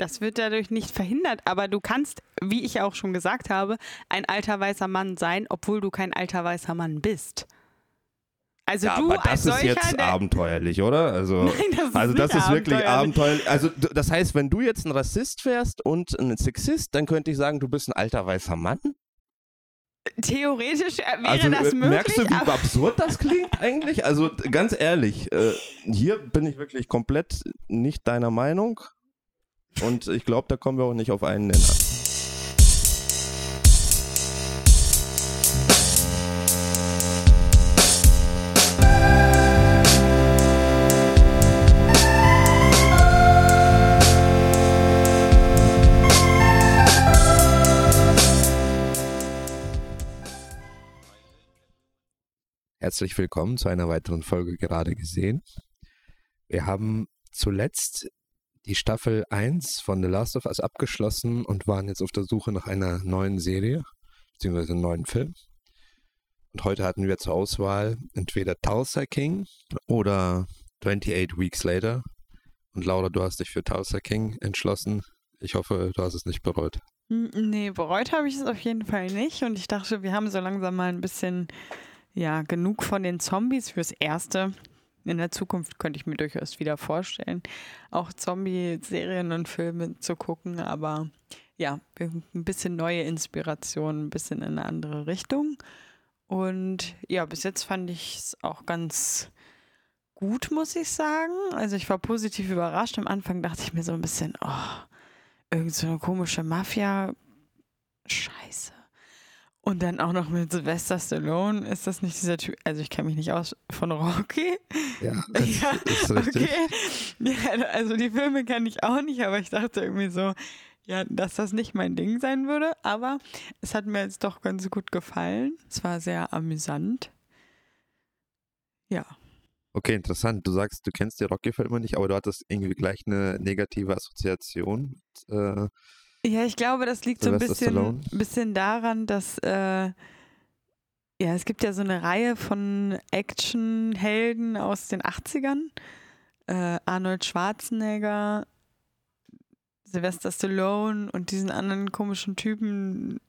das wird dadurch nicht verhindert, aber du kannst, wie ich auch schon gesagt habe, ein alter weißer Mann sein, obwohl du kein alter weißer Mann bist. Also ja, du aber das ist jetzt abenteuerlich, oder? Also, Nein, das ist also das ist wirklich abenteuerlich. Also das heißt, wenn du jetzt ein Rassist wärst und ein Sexist, dann könnte ich sagen, du bist ein alter weißer Mann. theoretisch äh, wäre Also das äh, möglich, merkst du, wie absurd das klingt eigentlich? Also ganz ehrlich, äh, hier bin ich wirklich komplett nicht deiner Meinung und ich glaube, da kommen wir auch nicht auf einen Nenner. Herzlich willkommen zu einer weiteren Folge gerade gesehen. Wir haben zuletzt die Staffel 1 von The Last of Us abgeschlossen und waren jetzt auf der Suche nach einer neuen Serie, beziehungsweise neuen Film. Und heute hatten wir zur Auswahl entweder Tulsa King oder 28 Weeks Later. Und Laura, du hast dich für Tulsa King entschlossen. Ich hoffe, du hast es nicht bereut. Nee, bereut habe ich es auf jeden Fall nicht. Und ich dachte, wir haben so langsam mal ein bisschen, ja, genug von den Zombies fürs Erste. In der Zukunft könnte ich mir durchaus wieder vorstellen, auch Zombie-Serien und Filme zu gucken. Aber ja, ein bisschen neue Inspiration, ein bisschen in eine andere Richtung. Und ja, bis jetzt fand ich es auch ganz gut, muss ich sagen. Also ich war positiv überrascht. Am Anfang dachte ich mir so ein bisschen, oh, irgend so eine komische Mafia. Und dann auch noch mit Sylvester Stallone. Ist das nicht dieser Typ? Also ich kenne mich nicht aus von Rocky. Ja, Ja, ist richtig. okay. Ja, also die Filme kenne ich auch nicht, aber ich dachte irgendwie so, ja, dass das nicht mein Ding sein würde. Aber es hat mir jetzt doch ganz gut gefallen. Es war sehr amüsant. Ja. Okay, interessant. Du sagst, du kennst die Rocky-Filme nicht, aber du hattest irgendwie gleich eine negative Assoziation. Mit, äh, Ja, ich glaube, das liegt so ein Sylvester bisschen, bisschen daran, dass äh, ja, es gibt ja so eine Reihe von Actionhelden aus den 80ern. Äh, Arnold Schwarzenegger, Sylvester Stallone und diesen anderen komischen Typen,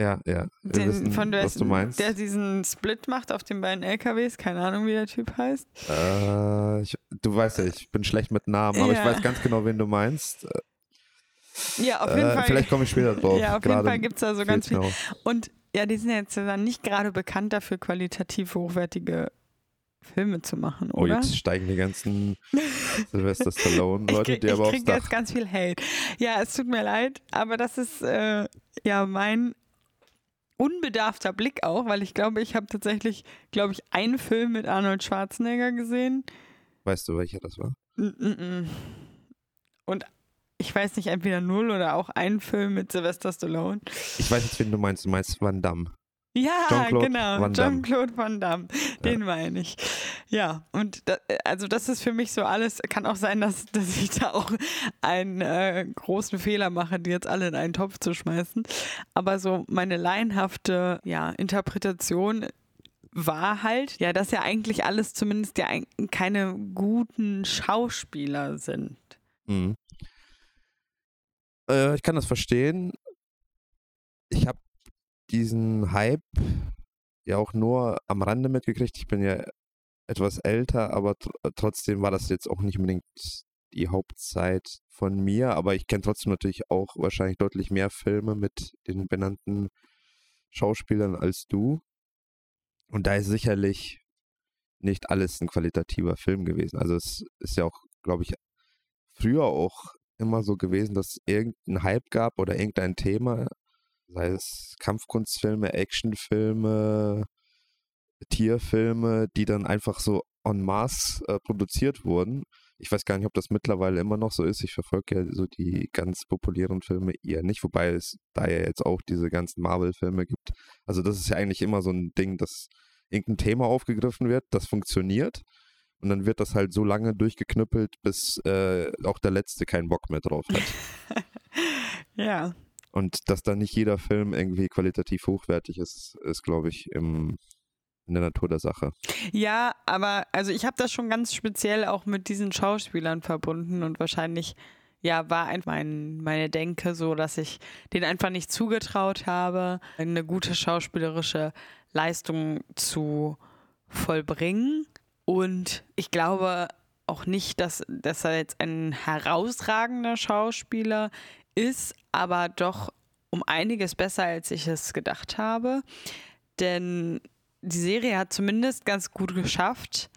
ja, ja. Den, wissen, von was du meinst. der diesen Split macht auf den beiden LKWs. Keine Ahnung, wie der Typ heißt. Äh, ich, du weißt ja, ich bin schlecht mit Namen, aber ich Ja. weiß ganz genau, wen du meinst. Ja, auf jeden äh, Fall. Vielleicht komme ich später drauf. ja, auf Gerade jeden Fall gibt es da so ganz viel. Und ja, die sind ja jetzt dann nicht gerade bekannt dafür, qualitativ hochwertige Filme zu machen, Oh, oder? jetzt steigen die ganzen Sylvester Stallone ich Leute, krieg, die ich aber aufs krieg Dach. jetzt ganz viel Hate. Ja, es tut mir leid, aber das ist äh, ja mein unbedarfter Blick auch, weil ich glaube, ich habe tatsächlich, glaube ich, einen Film mit Arnold Schwarzenegger gesehen. Weißt du, welcher das war? Mm, mm, mm. Und ich weiß nicht, entweder null oder auch einen Film mit Sylvester Stallone. Ich weiß jetzt, wen du meinst. Du meinst Van Damme. Ja, genau. Jean-Claude Van Damme. Den meine ich. Ja, und da, also das ist für mich so alles. Kann auch sein, dass, dass ich da auch einen äh, großen Fehler mache, die jetzt alle in einen Topf zu schmeißen. Aber so meine laienhafte ja, Interpretation war halt, ja, dass ja eigentlich alles zumindest ja ein- keine guten Schauspieler sind. Mhm. Äh, ich kann das verstehen. Ich habe diesen Hype ja auch nur am Rande mitgekriegt. Ich bin ja etwas älter, aber tr trotzdem war das jetzt auch nicht unbedingt die Hauptzeit von mir. Aber ich kenne trotzdem natürlich auch wahrscheinlich deutlich mehr Filme mit den benannten Schauspielern als du. Und da ist sicherlich nicht alles ein qualitativer Film gewesen. Also es ist ja auch, glaube ich, früher auch immer so gewesen, dass es irgendeinen Hype gab oder irgendein Thema, sei es Kampfkunstfilme, Actionfilme, Tierfilme, die dann einfach so en masse äh, produziert wurden. Ich weiß gar nicht, ob das mittlerweile immer noch so ist. Ich verfolge ja so die ganz populären Filme eher nicht, wobei es da ja jetzt auch diese ganzen Marvel-Filme gibt. Also das ist ja eigentlich immer so ein Ding, dass irgendein Thema aufgegriffen wird, das funktioniert und dann wird das halt so lange durchgeknüppelt, bis äh, auch der Letzte keinen Bock mehr drauf hat. Ja. Und dass da nicht jeder Film irgendwie qualitativ hochwertig ist, ist, glaube ich, im, in der Natur der Sache. Ja, aber also ich habe das schon ganz speziell auch mit diesen Schauspielern verbunden und wahrscheinlich ja, war einfach mein, meine Denke so, dass ich den einfach nicht zugetraut habe, eine gute schauspielerische Leistung zu vollbringen. Und ich glaube auch nicht, dass, dass er jetzt ein herausragender Schauspieler ist, aber doch um einiges besser, als ich es gedacht habe. Denn die Serie hat zumindest ganz gut geschafft,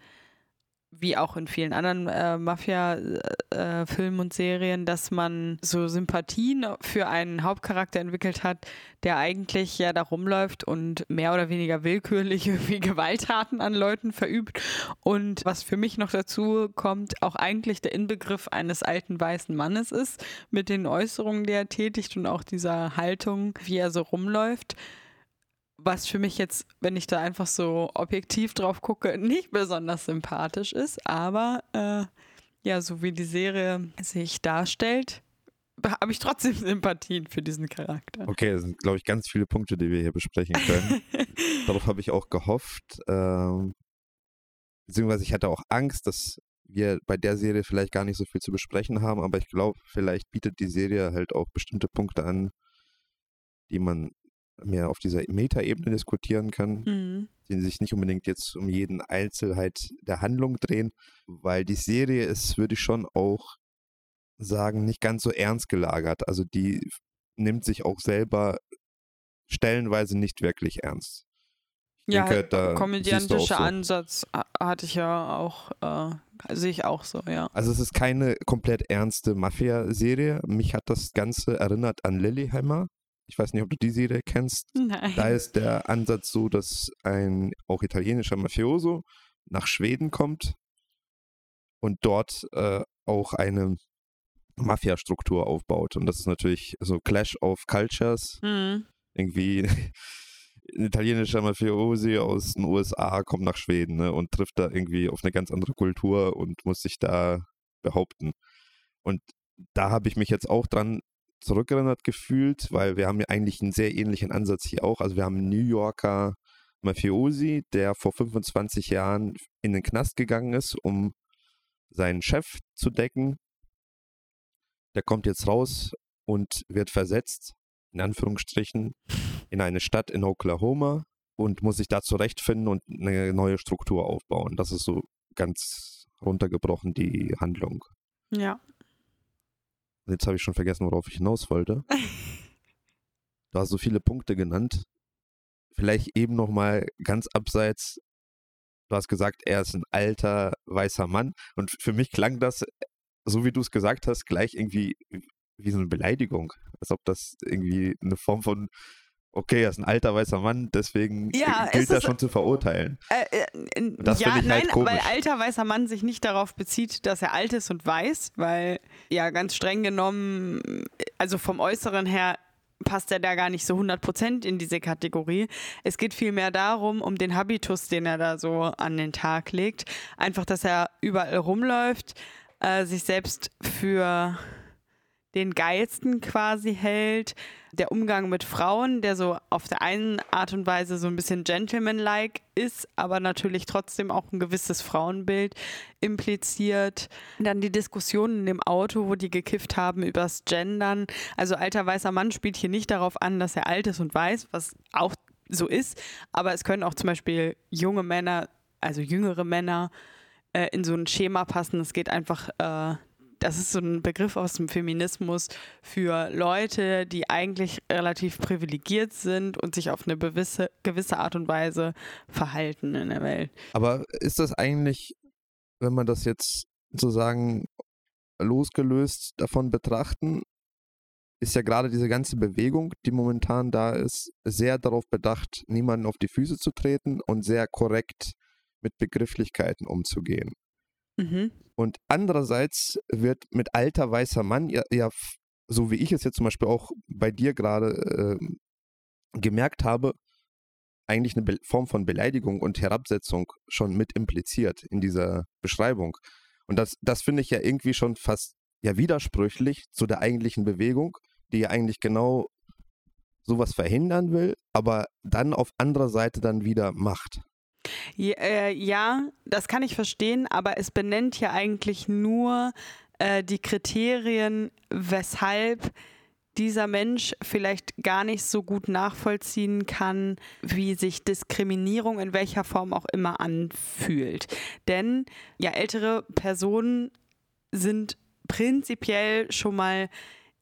wie auch in vielen anderen äh, Mafia-Filmen äh, und Serien, dass man so Sympathien für einen Hauptcharakter entwickelt hat, der eigentlich ja da rumläuft und mehr oder weniger willkürlich irgendwie Gewalttaten an Leuten verübt. Und was für mich noch dazu kommt, auch eigentlich der Inbegriff eines alten weißen Mannes ist, mit den Äußerungen, die er tätigt und auch dieser Haltung, wie er so rumläuft was für mich jetzt, wenn ich da einfach so objektiv drauf gucke, nicht besonders sympathisch ist. Aber äh, ja, so wie die Serie sich darstellt, habe ich trotzdem Sympathien für diesen Charakter. Okay, das sind, glaube ich, ganz viele Punkte, die wir hier besprechen können. Darauf habe ich auch gehofft. Ähm, beziehungsweise ich hatte auch Angst, dass wir bei der Serie vielleicht gar nicht so viel zu besprechen haben, aber ich glaube, vielleicht bietet die Serie halt auch bestimmte Punkte an, die man mehr auf dieser Metaebene diskutieren kann, mhm. die sich nicht unbedingt jetzt um jeden Einzelheit der Handlung drehen, weil die Serie ist, würde ich schon auch sagen, nicht ganz so ernst gelagert. Also die nimmt sich auch selber stellenweise nicht wirklich ernst. Ich ja, denke, da komödiantischer so. Ansatz hatte ich ja auch, äh, sehe ich auch so, ja. Also es ist keine komplett ernste Mafia-Serie. Mich hat das Ganze erinnert an Lilyhammer. Ich weiß nicht, ob du die Serie kennst. Nein. Da ist der Ansatz so, dass ein auch italienischer Mafioso nach Schweden kommt und dort äh, auch eine Mafia-Struktur aufbaut. Und das ist natürlich so Clash of Cultures. Mhm. Irgendwie ein italienischer Mafiosi aus den USA kommt nach Schweden ne, und trifft da irgendwie auf eine ganz andere Kultur und muss sich da behaupten. Und da habe ich mich jetzt auch dran zurückerinnert gefühlt, weil wir haben ja eigentlich einen sehr ähnlichen Ansatz hier auch. Also wir haben einen New Yorker Mafiosi, der vor 25 Jahren in den Knast gegangen ist, um seinen Chef zu decken. Der kommt jetzt raus und wird versetzt, in Anführungsstrichen, in eine Stadt in Oklahoma und muss sich da zurechtfinden und eine neue Struktur aufbauen. Das ist so ganz runtergebrochen die Handlung. Ja. Jetzt habe ich schon vergessen, worauf ich hinaus wollte. du hast so viele Punkte genannt. Vielleicht eben nochmal ganz abseits. Du hast gesagt, er ist ein alter, weißer Mann. Und für mich klang das, so wie du es gesagt hast, gleich irgendwie wie so eine Beleidigung. Als ob das irgendwie eine Form von okay, er ist ein alter weißer Mann, deswegen ja, gilt er schon zu verurteilen. Äh, äh, das ja, ich halt nein, komisch. weil alter weißer Mann sich nicht darauf bezieht, dass er alt ist und weiß, weil ja ganz streng genommen, also vom Äußeren her passt er da gar nicht so 100% in diese Kategorie. Es geht vielmehr darum, um den Habitus, den er da so an den Tag legt. Einfach, dass er überall rumläuft, äh, sich selbst für den Geilsten quasi hält. Der Umgang mit Frauen, der so auf der einen Art und Weise so ein bisschen gentlemanlike ist, aber natürlich trotzdem auch ein gewisses Frauenbild impliziert. Dann die Diskussionen in dem Auto, wo die gekifft haben übers Gendern. Also alter weißer Mann spielt hier nicht darauf an, dass er alt ist und weiß, was auch so ist, aber es können auch zum Beispiel junge Männer, also jüngere Männer, äh, in so ein Schema passen. Es geht einfach äh, das ist so ein Begriff aus dem Feminismus für Leute, die eigentlich relativ privilegiert sind und sich auf eine gewisse, gewisse Art und Weise verhalten in der Welt. Aber ist das eigentlich, wenn man das jetzt sozusagen losgelöst davon betrachten, ist ja gerade diese ganze Bewegung, die momentan da ist, sehr darauf bedacht, niemanden auf die Füße zu treten und sehr korrekt mit Begrifflichkeiten umzugehen. Mhm. Und andererseits wird mit alter weißer Mann ja, ja, so wie ich es jetzt zum Beispiel auch bei dir gerade äh, gemerkt habe, eigentlich eine Be Form von Beleidigung und Herabsetzung schon mit impliziert in dieser Beschreibung. Und das, das finde ich ja irgendwie schon fast ja widersprüchlich zu der eigentlichen Bewegung, die ja eigentlich genau sowas verhindern will, aber dann auf anderer Seite dann wieder macht. Ja, äh, ja, das kann ich verstehen, aber es benennt ja eigentlich nur äh, die Kriterien, weshalb dieser Mensch vielleicht gar nicht so gut nachvollziehen kann, wie sich Diskriminierung in welcher Form auch immer anfühlt. Denn ja, ältere Personen sind prinzipiell schon mal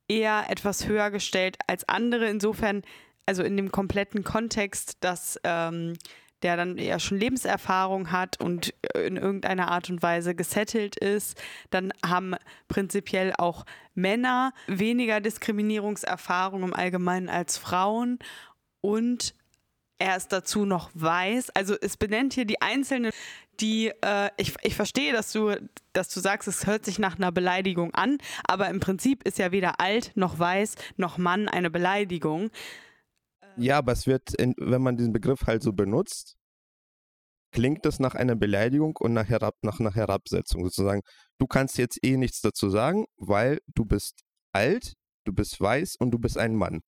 eher etwas höher gestellt als andere. Insofern, also in dem kompletten Kontext, dass ähm, der dann eher schon Lebenserfahrung hat und in irgendeiner Art und Weise gesettelt ist, dann haben prinzipiell auch Männer weniger Diskriminierungserfahrung im Allgemeinen als Frauen und er ist dazu noch weiß. Also es benennt hier die einzelnen, die äh, ich, ich verstehe, dass du, dass du sagst, es hört sich nach einer Beleidigung an, aber im Prinzip ist ja weder alt noch weiß noch Mann eine Beleidigung. Ja, aber es wird, in, wenn man diesen Begriff halt so benutzt, klingt es nach einer Beleidigung und nach, Herab, nach einer Herabsetzung. Sozusagen, du kannst jetzt eh nichts dazu sagen, weil du bist alt, du bist weiß und du bist ein Mann.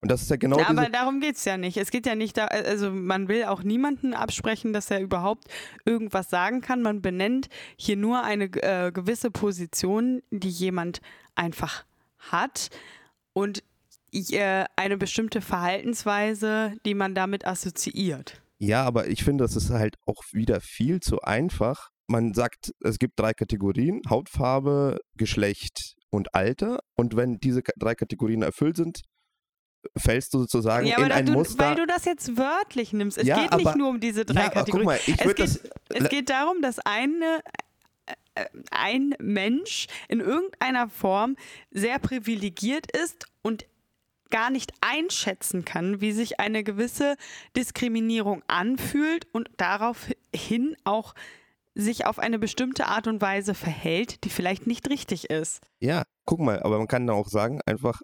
Und das ist ja genau ja, Aber darum geht es ja nicht. Es geht ja nicht da, also man will auch niemanden absprechen, dass er überhaupt irgendwas sagen kann. Man benennt hier nur eine äh, gewisse Position, die jemand einfach hat. Und äh, eine bestimmte Verhaltensweise, die man damit assoziiert. Ja, aber ich finde, das ist halt auch wieder viel zu einfach. Man sagt, es gibt drei Kategorien: Hautfarbe, Geschlecht und Alter. Und wenn diese drei Kategorien erfüllt sind, fällst du sozusagen ja, in ein du, Muster. Weil du das jetzt wörtlich nimmst. Es ja, geht aber, nicht nur um diese drei ja, Kategorien. Mal, es, geht, das, es geht darum, dass eine äh, ein Mensch in irgendeiner Form sehr privilegiert ist und gar nicht einschätzen kann, wie sich eine gewisse Diskriminierung anfühlt und daraufhin auch sich auf eine bestimmte Art und Weise verhält, die vielleicht nicht richtig ist. Ja, guck mal, aber man kann da auch sagen, einfach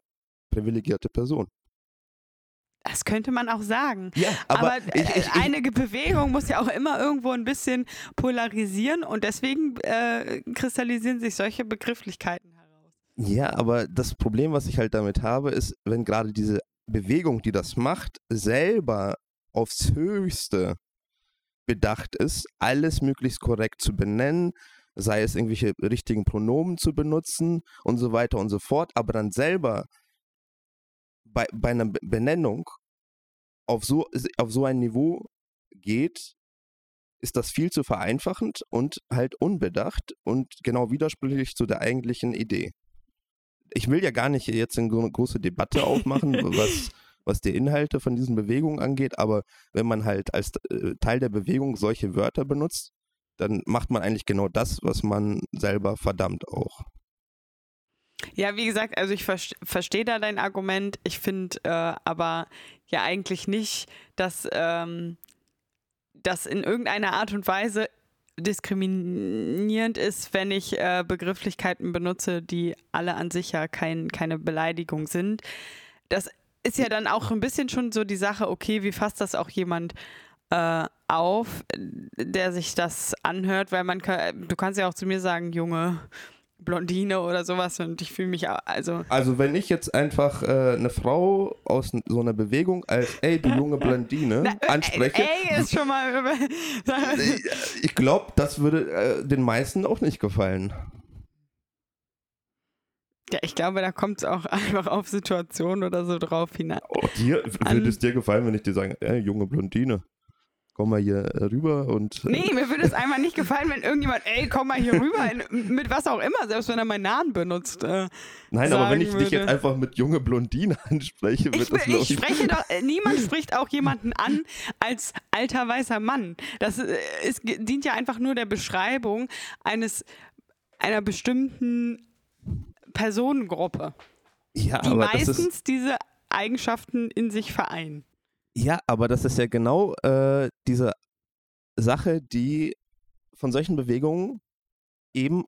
privilegierte Person. Das könnte man auch sagen. Ja, aber, aber ich, ich, ich, eine Bewegung muss ja auch immer irgendwo ein bisschen polarisieren und deswegen äh, kristallisieren sich solche Begrifflichkeiten ja, aber das Problem, was ich halt damit habe, ist, wenn gerade diese Bewegung, die das macht, selber aufs Höchste bedacht ist, alles möglichst korrekt zu benennen, sei es irgendwelche richtigen Pronomen zu benutzen und so weiter und so fort, aber dann selber bei, bei einer Benennung auf so, auf so ein Niveau geht, ist das viel zu vereinfachend und halt unbedacht und genau widersprüchlich zu der eigentlichen Idee ich will ja gar nicht jetzt eine große Debatte aufmachen, was, was die Inhalte von diesen Bewegungen angeht, aber wenn man halt als äh, Teil der Bewegung solche Wörter benutzt, dann macht man eigentlich genau das, was man selber verdammt auch. Ja, wie gesagt, also ich verstehe da dein Argument. Ich finde äh, aber ja eigentlich nicht, dass ähm, das in irgendeiner Art und Weise diskriminierend ist, wenn ich äh, Begrifflichkeiten benutze, die alle an sich ja kein, keine Beleidigung sind. Das ist ja dann auch ein bisschen schon so die Sache, okay, wie fasst das auch jemand äh, auf, der sich das anhört, weil man du kannst ja auch zu mir sagen, Junge, Blondine oder sowas und ich fühle mich auch, also. Also wenn ich jetzt einfach äh, eine Frau aus so einer Bewegung als ey du junge Blondine Na, äh, anspreche. Ey ist schon mal. ich glaube, das würde äh, den meisten auch nicht gefallen. Ja, ich glaube, da kommt es auch einfach auf Situationen oder so drauf hinein. Oh, dir, würde es dir gefallen, wenn ich dir sage, ey, junge Blondine? Komm mal hier äh, rüber und. Äh nee, mir würde es einfach nicht gefallen, wenn irgendjemand, ey, komm mal hier rüber, in, mit was auch immer, selbst wenn er meinen Namen benutzt. Äh, Nein, aber wenn ich würde. dich jetzt einfach mit junge Blondine anspreche, wird ich, das Ich spreche doch, äh, niemand spricht auch jemanden an als alter weißer Mann. Das ist, dient ja einfach nur der Beschreibung eines einer bestimmten Personengruppe. Ja, die meistens diese Eigenschaften in sich vereinen. Ja, aber das ist ja genau äh, diese Sache, die von solchen Bewegungen eben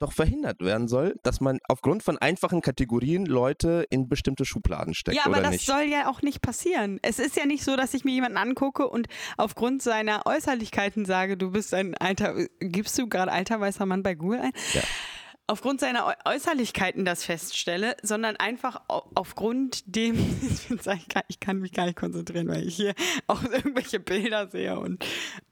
doch verhindert werden soll, dass man aufgrund von einfachen Kategorien Leute in bestimmte Schubladen steckt. Ja, aber das nicht? soll ja auch nicht passieren. Es ist ja nicht so, dass ich mir jemanden angucke und aufgrund seiner Äußerlichkeiten sage, du bist ein alter, gibst du gerade alter weißer Mann bei Google ein? Ja aufgrund seiner Äußerlichkeiten das feststelle, sondern einfach aufgrund dem, ich kann mich gar nicht konzentrieren, weil ich hier auch irgendwelche Bilder sehe und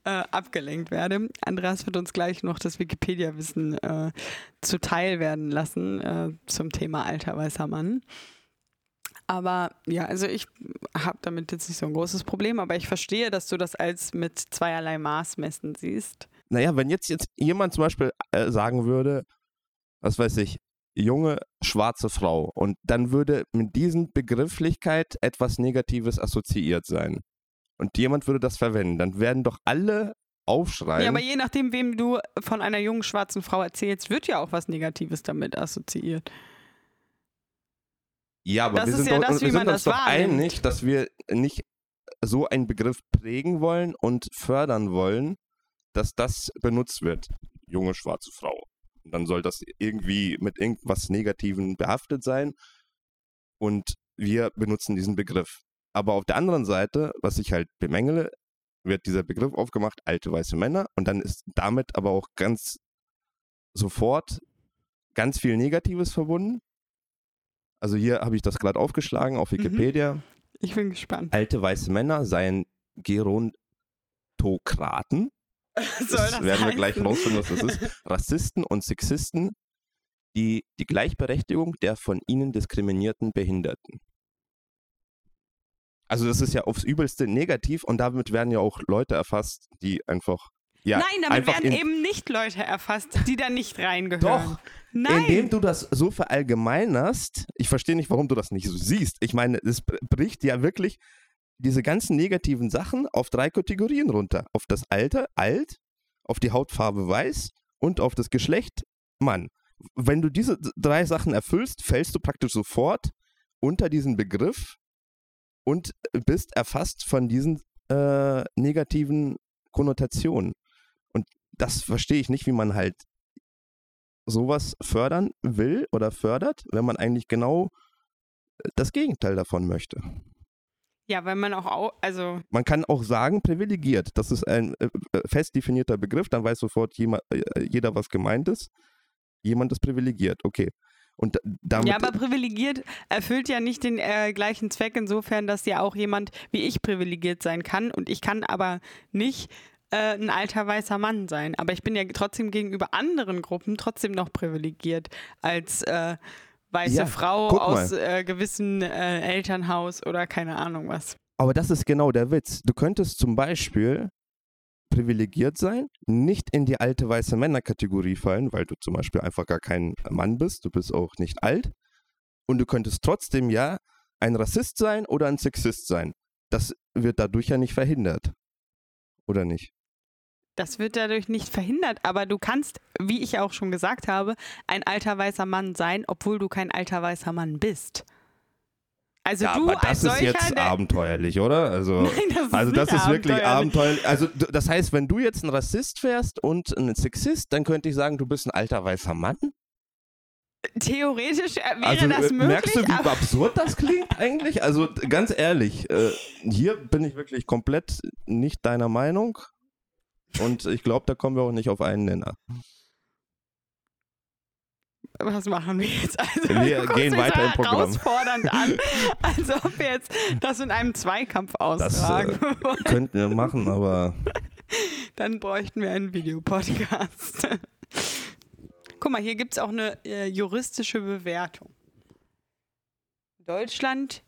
äh, abgelenkt werde. Andreas wird uns gleich noch das Wikipedia-Wissen äh, zuteil werden lassen äh, zum Thema alter weißer Mann. Aber ja, also ich habe damit jetzt nicht so ein großes Problem, aber ich verstehe, dass du das als mit zweierlei Maß messen siehst. Naja, wenn jetzt, jetzt jemand zum Beispiel äh, sagen würde, was weiß ich, junge schwarze Frau und dann würde mit diesen Begrifflichkeit etwas Negatives assoziiert sein und jemand würde das verwenden, dann werden doch alle aufschreien. Ja, aber je nachdem, wem du von einer jungen schwarzen Frau erzählst, wird ja auch was Negatives damit assoziiert. Ja, aber Das wir ist sind, ja doch, das, wir sind uns das doch wahrnimmt. einig, dass wir nicht so einen Begriff prägen wollen und fördern wollen, dass das benutzt wird. Junge schwarze Frau. Und dann soll das irgendwie mit irgendwas Negativen behaftet sein. Und wir benutzen diesen Begriff. Aber auf der anderen Seite, was ich halt bemängele, wird dieser Begriff aufgemacht, alte weiße Männer. Und dann ist damit aber auch ganz sofort ganz viel Negatives verbunden. Also hier habe ich das gerade aufgeschlagen auf Wikipedia. Ich bin gespannt. Alte weiße Männer seien Gerontokraten. Soll Das werden wir gleich heißen? rausfinden, was das ist. Rassisten und Sexisten, die die Gleichberechtigung der von ihnen diskriminierten Behinderten. Also das ist ja aufs Übelste negativ und damit werden ja auch Leute erfasst, die einfach ja, Nein, damit werden eben nicht Leute erfasst, die da nicht reingehören. Doch, Nein. Indem du das so verallgemeinerst, ich verstehe nicht, warum du das nicht so siehst. Ich meine, es br- bricht ja wirklich diese ganzen negativen Sachen auf drei Kategorien runter. Auf das Alter, alt, auf die Hautfarbe weiß und auf das Geschlecht, Mann. Wenn du diese drei Sachen erfüllst, fällst du praktisch sofort unter diesen Begriff und bist erfasst von diesen äh, negativen Konnotationen. Und das verstehe ich nicht, wie man halt sowas fördern will oder fördert, wenn man eigentlich genau äh, das Gegenteil davon möchte. Ja, weil man auch, au also Man kann auch sagen, privilegiert. Das ist ein äh, äh, fest definierter Begriff, dann weiß sofort jema- äh, jeder, was gemeint ist. Jemand ist privilegiert, okay. Und da- damit, Ja, aber privilegiert erfüllt ja nicht den äh, gleichen Zweck insofern, dass ja auch jemand wie ich privilegiert sein kann und ich kann aber nicht äh, ein alter weißer Mann sein. Aber ich bin ja trotzdem gegenüber anderen Gruppen trotzdem noch privilegiert als äh, weiße Ja, Frau aus äh, gewissen äh, Elternhaus oder keine Ahnung was. aber das ist genau der Witz. Du könntest zum Beispiel privilegiert sein, nicht in die alte weiße Männerkategorie fallen, weil du zum Beispiel einfach gar kein Mann bist, du bist auch nicht alt. Und du könntest trotzdem ja ein Rassist sein oder ein Sexist sein. Das wird dadurch ja nicht verhindert. Oder nicht? Das wird dadurch nicht verhindert, aber du kannst, wie ich auch schon gesagt habe, ein alter weißer Mann sein, obwohl du kein alter weißer Mann bist. Also ja, du aber das ist jetzt abenteuerlich, oder? Also, Nein, das ist also das ist wirklich abenteuerlich. Also das heißt, wenn du jetzt ein Rassist wärst und ein Sexist, dann könnte ich sagen, du bist ein alter weißer Mann. Theoretisch äh, wäre Also das äh, möglich, merkst du, wie absurd das klingt eigentlich? Also ganz ehrlich, äh, hier bin ich wirklich komplett nicht deiner Meinung. Und ich glaube, da kommen wir auch nicht auf einen Nenner. was machen wir jetzt? Also, Wir gehen weiter im Programm. herausfordernd an, als ob wir jetzt das in einem Zweikampf austragen wollen. Könnten wir machen, aber Dann bräuchten wir einen Videopodcast. Guck mal, hier gibt es auch eine äh, juristische Bewertung. Deutschland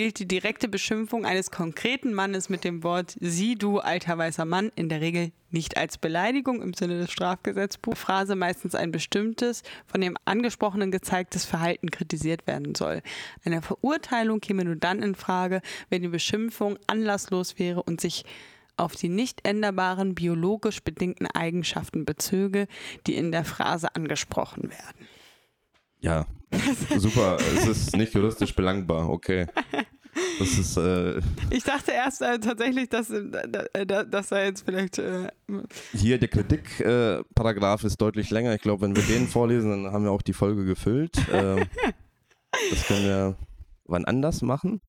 gilt die direkte Beschimpfung eines konkreten Mannes mit dem Wort Sie, du, alter weißer Mann, in der Regel nicht als Beleidigung im Sinne des Strafgesetzbuchs. Phrase meistens ein bestimmtes, von dem Angesprochenen gezeigtes Verhalten kritisiert werden soll. Eine Verurteilung käme nur dann in Frage, wenn die Beschimpfung anlasslos wäre und sich auf die nicht änderbaren biologisch bedingten Eigenschaften bezöge, die in der Phrase angesprochen werden. Ja, super. es ist nicht juristisch belangbar, okay. Das ist, äh, Ich dachte erst äh, tatsächlich, dass, äh, da- dass da jetzt vielleicht. Äh, hier der Kritikparagraph äh, ist deutlich länger. Ich glaube, wenn wir den vorlesen, dann haben wir auch die Folge gefüllt. Ähm, das können wir wann anders machen.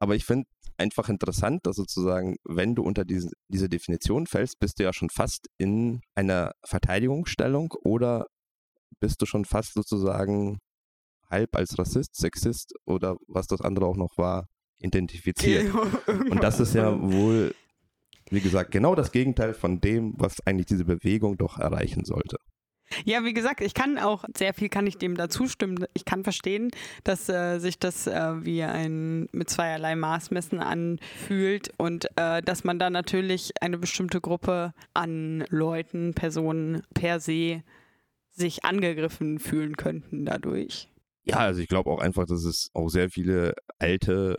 Aber ich finde einfach interessant, dass sozusagen, wenn du unter diese, diese Definition fällst, bist du ja schon fast in einer Verteidigungsstellung oder bist du schon fast sozusagen halb als Rassist, Sexist oder was das andere auch noch war, identifiziert. Und das ist ja wohl Wie gesagt, genau das Gegenteil von dem, was eigentlich diese Bewegung doch erreichen sollte. Ja, wie gesagt, ich kann auch sehr viel kann ich dem dazu stimmen. Ich kann verstehen, dass äh, sich das äh, wie ein mit zweierlei Maßmessen anfühlt und äh, dass man da natürlich eine bestimmte Gruppe an Leuten, Personen per se sich angegriffen fühlen könnten dadurch. Ja, also ich glaube auch einfach, dass es auch sehr viele alte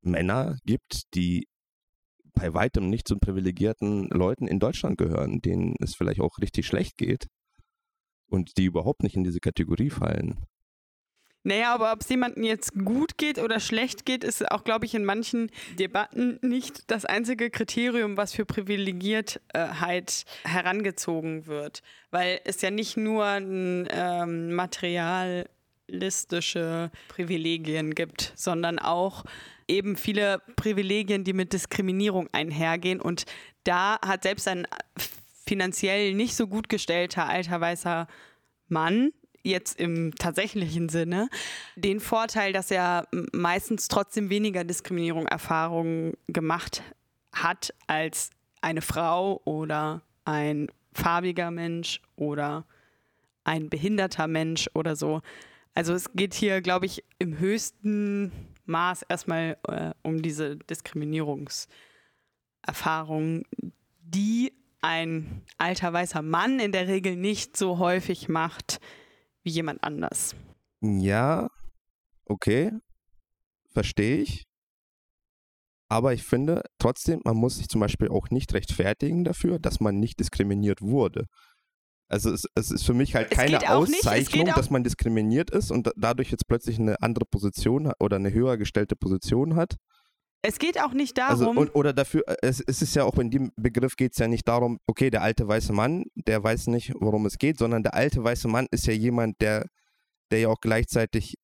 Männer gibt, die bei weitem nicht zu privilegierten Leuten in Deutschland gehören, denen es vielleicht auch richtig schlecht geht und die überhaupt nicht in diese Kategorie fallen. Naja, aber ob es jemandem jetzt gut geht oder schlecht geht, ist auch, glaube ich, in manchen Debatten nicht das einzige Kriterium, was für Privilegiertheit herangezogen wird. Weil es ja nicht nur ein ähm, materialistische Privilegien gibt, sondern auch eben viele Privilegien, die mit Diskriminierung einhergehen. Und da hat selbst ein finanziell nicht so gut gestellter alter weißer Mann jetzt im tatsächlichen Sinne den Vorteil, dass er meistens trotzdem weniger Diskriminierung Erfahrungen gemacht hat als eine Frau oder ein farbiger Mensch oder ein behinderter Mensch oder so. Also es geht hier, glaube ich, im höchsten Maß erstmal äh, um diese Diskriminierungserfahrung, die ein alter weißer Mann in der Regel nicht so häufig macht wie jemand anders. Ja, okay, verstehe ich. Aber ich finde trotzdem, man muss sich zum Beispiel auch nicht rechtfertigen dafür, dass man nicht diskriminiert wurde. Also es, es ist für mich halt keine Auszeichnung, dass man diskriminiert ist und dadurch jetzt plötzlich eine andere Position oder eine höher gestellte Position hat. Es geht auch nicht also, darum. Also, und, oder dafür, äh, es, es ist ja auch in dem Begriff geht es ja nicht darum, okay, der alte weiße Mann, der weiß nicht, worum es geht, sondern der alte weiße Mann ist ja jemand, der, der ja auch gleichzeitig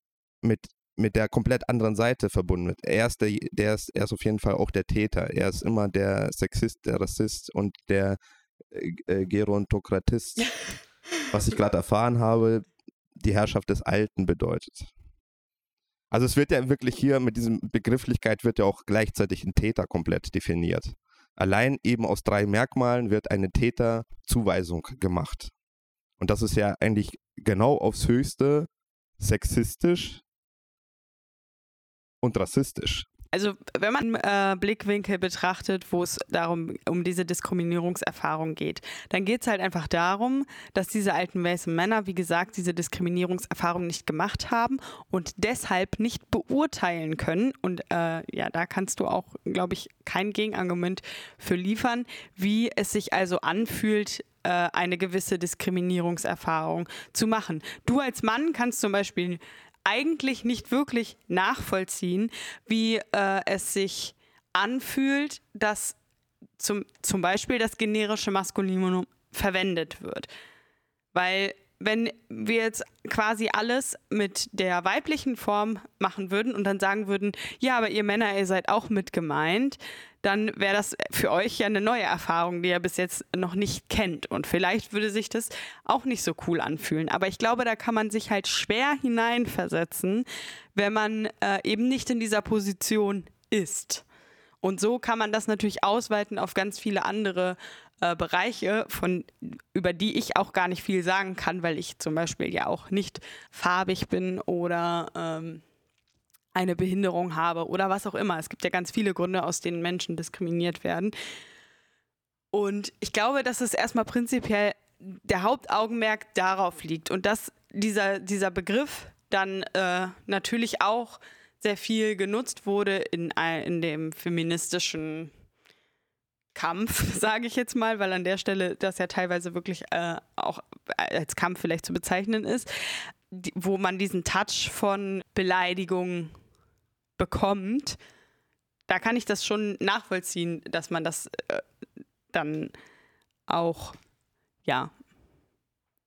mit, mit der komplett anderen Seite verbunden wird. Er ist, der, der ist, er ist auf jeden Fall auch der Täter. Er ist immer der Sexist, der Rassist und der äh, äh Gerontokratist. was ich gerade erfahren habe, die Herrschaft des Alten bedeutet. Also es wird ja wirklich hier mit diesem Begrifflichkeit wird ja auch gleichzeitig ein Täter komplett definiert. Allein eben aus drei Merkmalen wird eine Täterzuweisung gemacht. Und das ist ja eigentlich genau aufs höchste sexistisch und rassistisch. Also wenn man äh, Blickwinkel betrachtet, wo es darum um diese Diskriminierungserfahrung geht, dann geht es halt einfach darum, dass diese alten weißen Männer, wie gesagt, diese Diskriminierungserfahrung nicht gemacht haben und deshalb nicht beurteilen können. Und äh, ja, da kannst du auch, glaube ich, kein Gegenargument für liefern, wie es sich also anfühlt, äh, eine gewisse Diskriminierungserfahrung zu machen. Du als Mann kannst zum Beispiel eigentlich nicht wirklich nachvollziehen, wie äh, es sich anfühlt, dass zum, zum Beispiel das generische Maskulinum verwendet wird. Weil wenn wir jetzt quasi alles mit der weiblichen Form machen würden und dann sagen würden, ja, aber ihr Männer, ihr seid auch mit gemeint, dann wäre das für euch ja eine neue Erfahrung, die ihr bis jetzt noch nicht kennt. Und vielleicht würde sich das auch nicht so cool anfühlen. Aber ich glaube, da kann man sich halt schwer hineinversetzen, wenn man äh, eben nicht in dieser Position ist. Und so kann man das natürlich ausweiten auf ganz viele andere äh, Bereiche, von, über die ich auch gar nicht viel sagen kann, weil ich zum Beispiel ja auch nicht farbig bin oder ähm, eine Behinderung habe oder was auch immer. Es gibt ja ganz viele Gründe, aus denen Menschen diskriminiert werden. Und ich glaube, dass es erstmal prinzipiell der Hauptaugenmerk darauf liegt und dass dieser, dieser Begriff dann äh, natürlich auch sehr viel genutzt wurde in, in dem feministischen Kampf, sage ich jetzt mal, weil an der Stelle das ja teilweise wirklich äh, auch als Kampf vielleicht zu bezeichnen ist, die, wo man diesen Touch von Beleidigung bekommt, da kann ich das schon nachvollziehen, dass man das äh, dann auch, ja,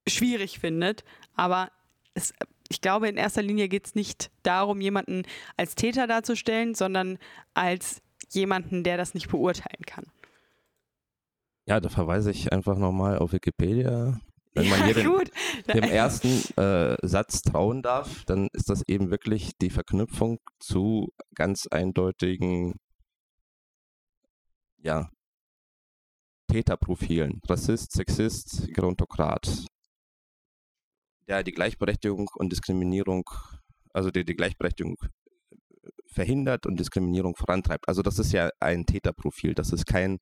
schwierig findet. Aber es, ich glaube, in erster Linie geht es nicht darum, jemanden als Täter darzustellen, sondern als jemanden, der das nicht beurteilen kann. Ja, da verweise ich einfach nochmal auf Wikipedia. Wenn man hier ja, dem, ersten äh, Satz trauen darf, dann ist das eben wirklich die Verknüpfung zu ganz eindeutigen ja, Täterprofilen. Rassist, Sexist, Gerontokrat. Der die Gleichberechtigung und Diskriminierung, also der die Gleichberechtigung verhindert und Diskriminierung vorantreibt. Also das ist ja ein Täterprofil. Das ist kein,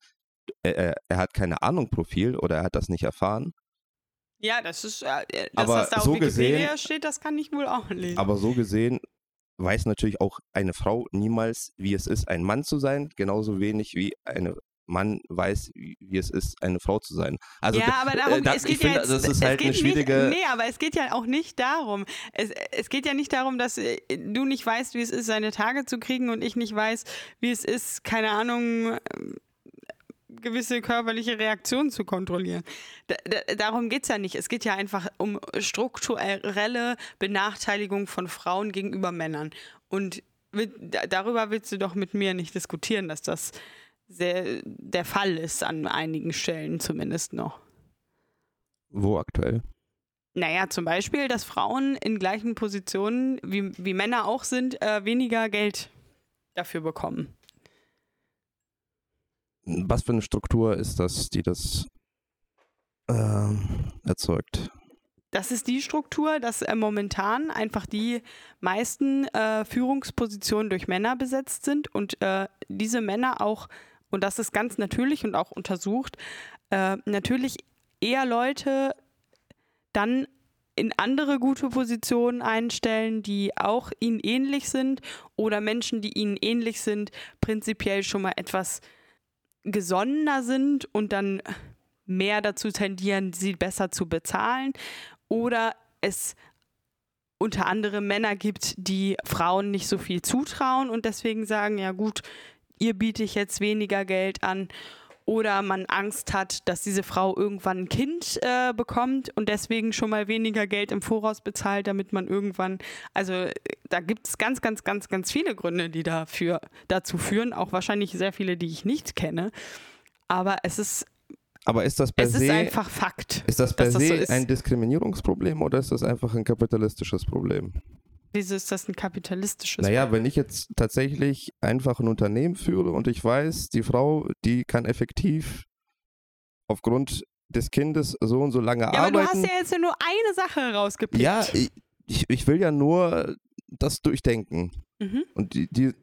er, er hat keine Ahnung Profil oder er hat das nicht erfahren. Ja, das ist, äh, dass Aber das da so auf Wikipedia gesehen- steht, das kann ich wohl auch lesen. Aber so gesehen weiß natürlich auch eine Frau niemals, wie es ist, ein Mann zu sein, genauso wenig wie eine Mann weiß, wie es ist, eine Frau zu sein. Also ja, aber darum, äh, da- es geht ja jetzt, das ist es halt eine schwierige. Nicht, nee, aber es geht ja auch nicht darum. Es, es geht ja nicht darum, dass äh, du nicht weißt, wie es ist, seine Tage zu kriegen und ich nicht weiß, wie es ist, keine Ahnung, ähm, gewisse körperliche Reaktionen zu kontrollieren. Da, da, darum geht es ja nicht. Es geht ja einfach um strukturelle Benachteiligung von Frauen gegenüber Männern. Und mit, darüber willst du doch mit mir nicht diskutieren, dass das sehr, der Fall ist, an einigen Stellen zumindest noch. Wo aktuell? Naja, zum Beispiel, dass Frauen in gleichen Positionen, wie, wie Männer auch sind, äh, weniger Geld dafür bekommen. Was für eine Struktur ist das, die das ähm, erzeugt? Das ist die Struktur, dass äh, momentan einfach die meisten äh, Führungspositionen durch Männer besetzt sind und äh, diese Männer auch, und das ist ganz natürlich und auch untersucht, äh, natürlich eher Leute dann in andere gute Positionen einstellen, die auch ihnen ähnlich sind oder Menschen, die ihnen ähnlich sind, prinzipiell schon mal etwas gesonnener sind und dann mehr dazu tendieren, sie besser zu bezahlen oder es unter anderem Männer gibt, die Frauen nicht so viel zutrauen und deswegen sagen, ja gut, ihr biete ich jetzt weniger Geld an. Oder man Angst hat, dass diese Frau irgendwann ein Kind äh, bekommt und deswegen schon mal weniger Geld im Voraus bezahlt, damit man irgendwann, also äh, da gibt es ganz, ganz, ganz, ganz viele Gründe, die dafür, dazu führen, auch wahrscheinlich sehr viele, die ich nicht kenne. Aber es ist, Aber ist das per es ist se, einfach Fakt. ist das per dass das so se ist. ein Diskriminierungsproblem oder ist das einfach ein kapitalistisches Problem? Wieso ist das ein kapitalistisches Naja, wenn ich jetzt tatsächlich einfach ein Unternehmen führe und ich weiß, die Frau, die kann effektiv aufgrund des Kindes so und so lange Ja, aber du arbeiten. hast ja jetzt nur eine Sache rausgepickt. ja, ich, ich, ich will ja nur das durchdenken Mhm. und die, die,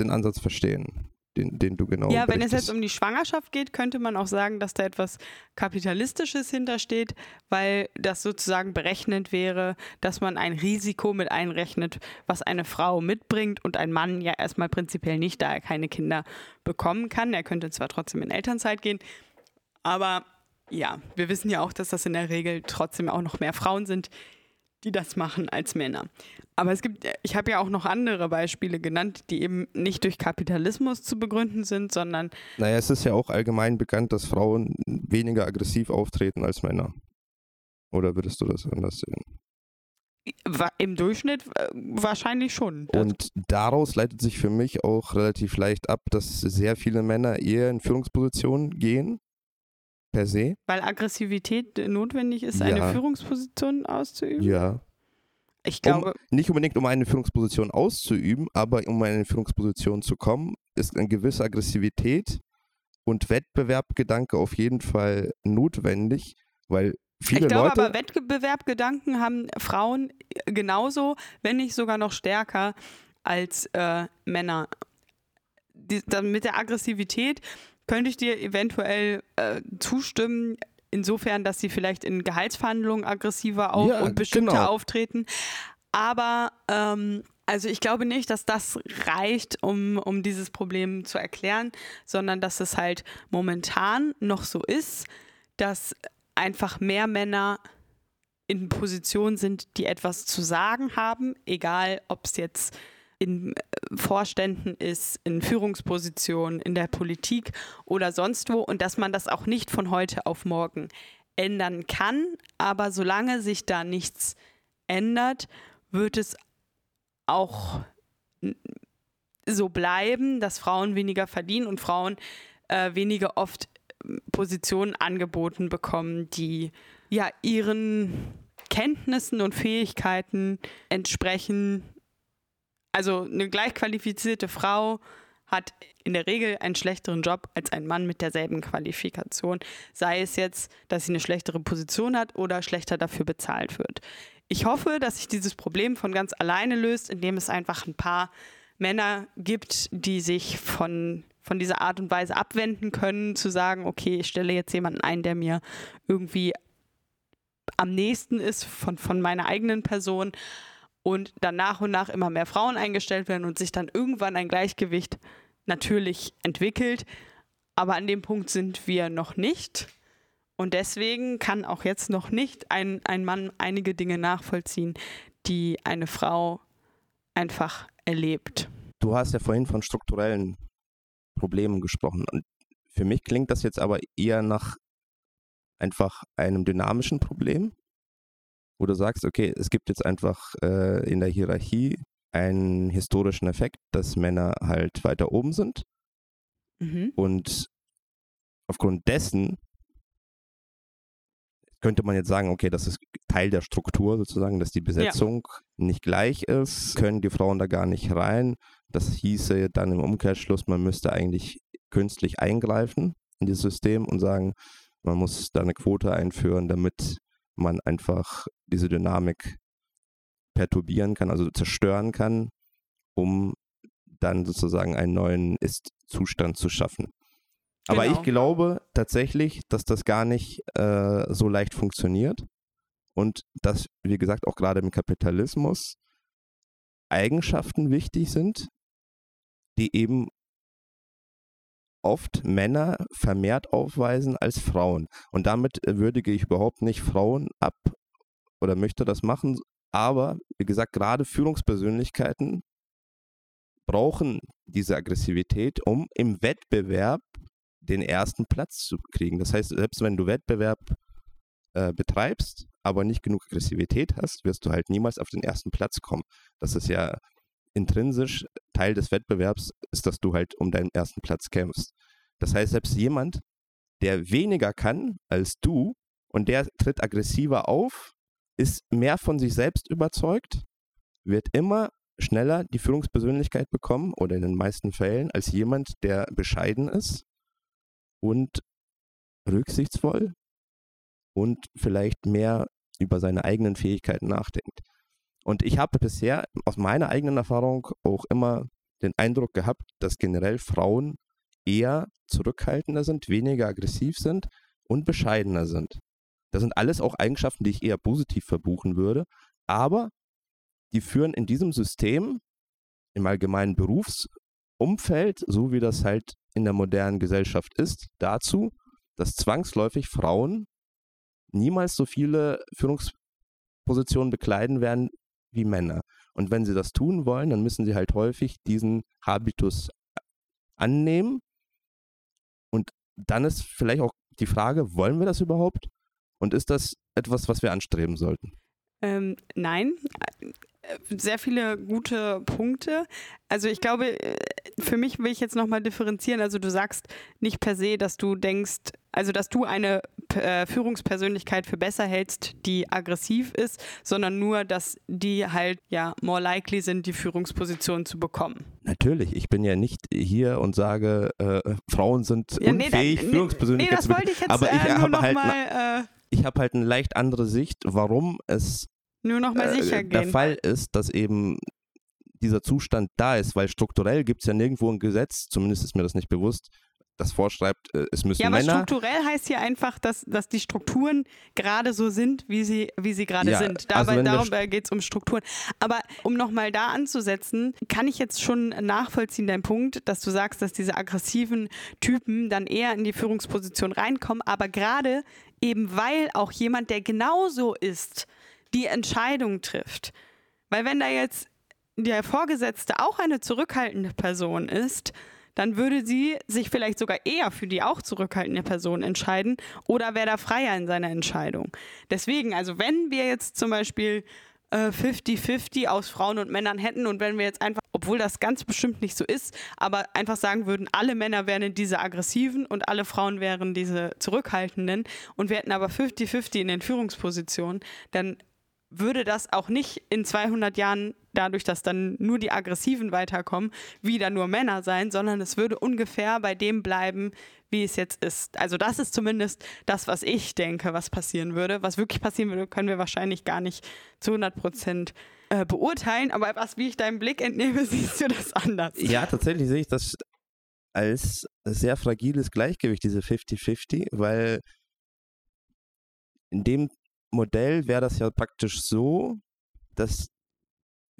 den Ansatz verstehen, den, den du genau Ja, wenn es jetzt um die Schwangerschaft geht, könnte man auch sagen, dass da etwas Kapitalistisches hintersteht, weil das sozusagen berechnet wäre, dass man ein Risiko mit einrechnet, was eine Frau mitbringt und ein Mann ja erstmal prinzipiell nicht, da er keine Kinder bekommen kann. Er könnte zwar trotzdem in Elternzeit gehen, aber ja, wir wissen ja auch, dass das in der Regel trotzdem auch noch mehr Frauen sind, die das machen als Männer. Aber es gibt, ich habe ja auch noch andere Beispiele genannt, die eben nicht durch Kapitalismus zu begründen sind, sondern Naja, es ist ja auch allgemein bekannt, dass Frauen weniger aggressiv auftreten als Männer. Oder würdest du das anders sehen? im Durchschnitt äh, wahrscheinlich schon. Und daraus leitet sich für mich auch relativ leicht ab, dass sehr viele Männer eher in Führungspositionen gehen, per se. weil Aggressivität notwendig ist, Ja. eine Führungsposition auszuüben. Ja. Ich glaube, Nicht unbedingt, um eine Führungsposition auszuüben, aber um in eine Führungsposition zu kommen, ist eine gewisse Aggressivität und Wettbewerbgedanke auf jeden Fall notwendig, weil viele ich glaube Leute. aber, Wettbewerbgedanken haben Frauen genauso, wenn nicht sogar noch stärker als äh, Männer. Die, dann mit der Aggressivität könnte ich dir eventuell äh, zustimmen, insofern, dass sie vielleicht in Gehaltsverhandlungen aggressiver auf Ja, und bestimmter genau. auftreten. Aber ähm, also ich glaube nicht, dass das reicht, um, um dieses Problem zu erklären, sondern dass es halt momentan noch so ist, dass einfach mehr Männer in Positionen sind, die etwas zu sagen haben, egal ob es jetzt in äh, Vorständen ist, in Führungspositionen, in der Politik oder sonst wo und dass man das auch nicht von heute auf morgen ändern kann. Aber solange sich da nichts ändert, wird es auch so bleiben, dass Frauen weniger verdienen und Frauen äh, weniger oft äh, Positionen angeboten bekommen, die ja ihren Kenntnissen und Fähigkeiten entsprechen. Also eine gleichqualifizierte Frau hat in der Regel einen schlechteren Job als ein Mann mit derselben Qualifikation, sei es jetzt, dass sie eine schlechtere Position hat oder schlechter dafür bezahlt wird. Ich hoffe, dass sich dieses Problem von ganz alleine löst, indem es einfach ein paar Männer gibt, die sich von, von dieser Art und Weise abwenden können, zu sagen, okay, ich stelle jetzt jemanden ein, der mir irgendwie am nächsten ist von, von meiner eigenen Person und dann nach und nach immer mehr Frauen eingestellt werden und sich dann irgendwann ein Gleichgewicht natürlich entwickelt. Aber an dem Punkt sind wir noch nicht. Und deswegen kann auch jetzt noch nicht ein, ein Mann einige Dinge nachvollziehen, die eine Frau einfach erlebt. Du hast ja vorhin von strukturellen Problemen gesprochen. Und für mich klingt das jetzt aber eher nach einfach einem dynamischen Problem, wo du sagst, okay, es gibt jetzt einfach äh, in der Hierarchie einen historischen Effekt, dass Männer halt weiter oben sind. Mhm. Und aufgrund dessen könnte man jetzt sagen, okay, das ist Teil der Struktur sozusagen, dass die Besetzung ja. nicht gleich ist, können die Frauen da gar nicht rein. Das hieße dann im Umkehrschluss, man müsste eigentlich künstlich eingreifen in dieses System und sagen, man muss da eine Quote einführen, damit man einfach diese Dynamik perturbieren kann, also zerstören kann, um dann sozusagen einen neuen Ist-Zustand zu schaffen. Aber genau. ich glaube tatsächlich, dass das gar nicht äh, so leicht funktioniert und dass, wie gesagt, auch gerade im Kapitalismus Eigenschaften wichtig sind, die eben oft Männer vermehrt aufweisen als Frauen. Und damit würdige ich überhaupt nicht Frauen ab oder möchte das machen. Aber, wie gesagt, gerade Führungspersönlichkeiten brauchen diese Aggressivität, um im Wettbewerb den ersten Platz zu kriegen. Das heißt, selbst wenn du Wettbewerb äh, betreibst, aber nicht genug Aggressivität hast, wirst du halt niemals auf den ersten Platz kommen. Das ist ja intrinsisch Teil des Wettbewerbs, ist, dass du halt um deinen ersten Platz kämpfst. Das heißt, selbst jemand, der weniger kann als du und der tritt aggressiver auf, ist mehr von sich selbst überzeugt, wird immer schneller die Führungspersönlichkeit bekommen oder in den meisten Fällen als jemand, der bescheiden ist und rücksichtsvoll und vielleicht mehr über seine eigenen Fähigkeiten nachdenkt. Und ich habe bisher aus meiner eigenen Erfahrung auch immer den Eindruck gehabt, dass generell Frauen eher zurückhaltender sind, weniger aggressiv sind und bescheidener sind. Das sind alles auch Eigenschaften, die ich eher positiv verbuchen würde, aber die führen in diesem System, im allgemeinen Berufsumfeld, so wie das halt in der modernen Gesellschaft ist, dazu, dass zwangsläufig Frauen niemals so viele Führungspositionen bekleiden werden wie Männer. Und wenn sie das tun wollen, dann müssen sie halt häufig diesen Habitus annehmen. Und dann ist vielleicht auch die Frage, wollen wir das überhaupt? Und ist das etwas, was wir anstreben sollten? Ähm, nein, sehr viele gute Punkte. Also ich glaube, äh, für mich will ich jetzt nochmal differenzieren. Also du sagst nicht per se, dass du denkst, also dass du eine äh, Führungspersönlichkeit für besser hältst, die aggressiv ist, sondern nur, dass die halt ja more likely sind, die Führungsposition zu bekommen. Natürlich, ich bin ja nicht hier und sage, äh, Frauen sind ja, unfähig, nee, Führungspersönlichkeit nee, das wollte ich jetzt, aber ich äh, habe halt, mal, äh, ich habe halt eine leicht andere Sicht, warum es nur noch mal sicher äh, der gehen. Fall ist, dass eben dieser Zustand da ist, weil strukturell gibt es ja nirgendwo ein Gesetz, zumindest ist mir das nicht bewusst, das vorschreibt, äh, es müssen ja, Männer. aber strukturell heißt hier einfach, dass, dass die Strukturen gerade so sind, wie sie, wie sie gerade ja, sind. Dabei, also darum äh, geht es um Strukturen. Aber um nochmal da anzusetzen, kann ich jetzt schon nachvollziehen, dein Punkt, dass du sagst, dass diese aggressiven Typen dann eher in die Führungsposition reinkommen, aber gerade eben weil auch jemand, der genauso ist, die Entscheidung trifft. Weil wenn da jetzt der Vorgesetzte auch eine zurückhaltende Person ist, dann würde sie sich vielleicht sogar eher für die auch zurückhaltende Person entscheiden oder wäre da freier in seiner Entscheidung. Deswegen, also wenn wir jetzt zum Beispiel 50-50 äh, aus Frauen und Männern hätten und wenn wir jetzt einfach, obwohl das ganz bestimmt nicht so ist, aber einfach sagen würden, alle Männer wären diese aggressiven und alle Frauen wären diese zurückhaltenden und wir hätten aber 50-50 in den Führungspositionen, dann würde das auch nicht in 200 Jahren, dadurch, dass dann nur die Aggressiven weiterkommen, wieder nur Männer sein, sondern es würde ungefähr bei dem bleiben, wie es jetzt ist. Also das ist zumindest das, was ich denke, was passieren würde. Was wirklich passieren würde, können wir wahrscheinlich gar nicht zu 100 Prozent äh, beurteilen. Aber was, wie ich deinen Blick entnehme, siehst du das anders. Ja, tatsächlich sehe ich das als sehr fragiles Gleichgewicht, diese 50-50, weil in dem Modell wäre das ja praktisch so, dass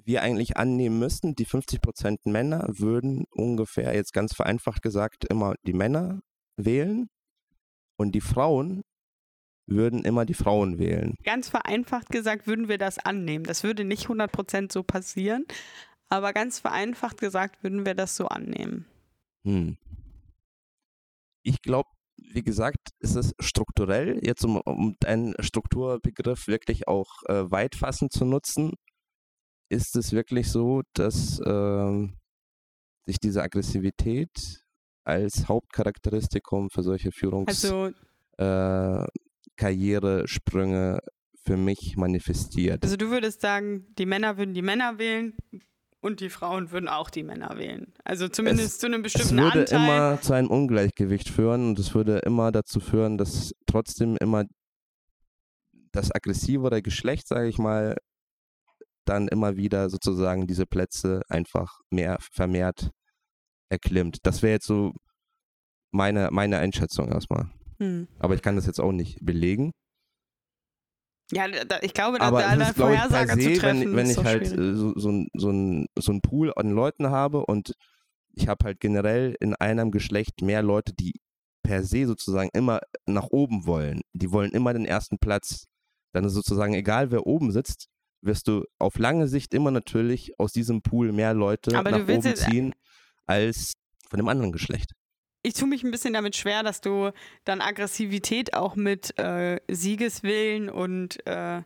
wir eigentlich annehmen müssen, die 50% Männer würden ungefähr, jetzt ganz vereinfacht gesagt, immer die Männer wählen und die Frauen würden immer die Frauen wählen. Ganz vereinfacht gesagt würden wir das annehmen. Das würde nicht 100% so passieren, aber ganz vereinfacht gesagt würden wir das so annehmen. Hm. Ich glaube, wie gesagt, ist es strukturell, jetzt um, um deinen Strukturbegriff wirklich auch äh, weitfassend zu nutzen, ist es wirklich so, dass äh, sich diese Aggressivität als Hauptcharakteristikum für solche Führungskarrieresprünge also, äh, für mich manifestiert. Also du würdest sagen, die Männer würden die Männer wählen, und die Frauen würden auch die Männer wählen. Also zumindest es, zu einem bestimmten Anteil. Es würde Anteil. immer zu einem Ungleichgewicht führen und es würde immer dazu führen, dass trotzdem immer das aggressivere Geschlecht, sage ich mal, dann immer wieder sozusagen diese Plätze einfach mehr vermehrt erklimmt. Das wäre jetzt so meine, meine Einschätzung erstmal. Hm. Aber ich kann das jetzt auch nicht belegen. Ja, da, ich glaube, da, aber da eine Vorhersage se, zu treffen, wenn, wenn ich halt schwierig. so, so, so, ein, so ein Pool an Leuten habe und ich habe halt generell in einem Geschlecht mehr Leute, die per se sozusagen immer nach oben wollen. Die wollen immer den ersten Platz. Dann ist sozusagen egal, wer oben sitzt, wirst du auf lange Sicht immer natürlich aus diesem Pool mehr Leute aber nach oben ziehen als von dem anderen Geschlecht ich tue mich ein bisschen damit schwer, dass du dann Aggressivität auch mit äh, Siegeswillen und äh,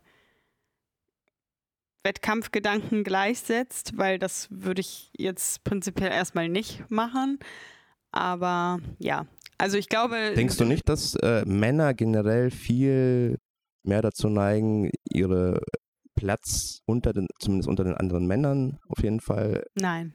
Wettkampfgedanken gleichsetzt, weil das würde ich jetzt prinzipiell erstmal nicht machen. Aber ja, also ich glaube. Denkst du nicht, dass äh, Männer generell viel mehr dazu neigen, ihre Platz unter den, zumindest unter den anderen Männern auf jeden Fall Nein.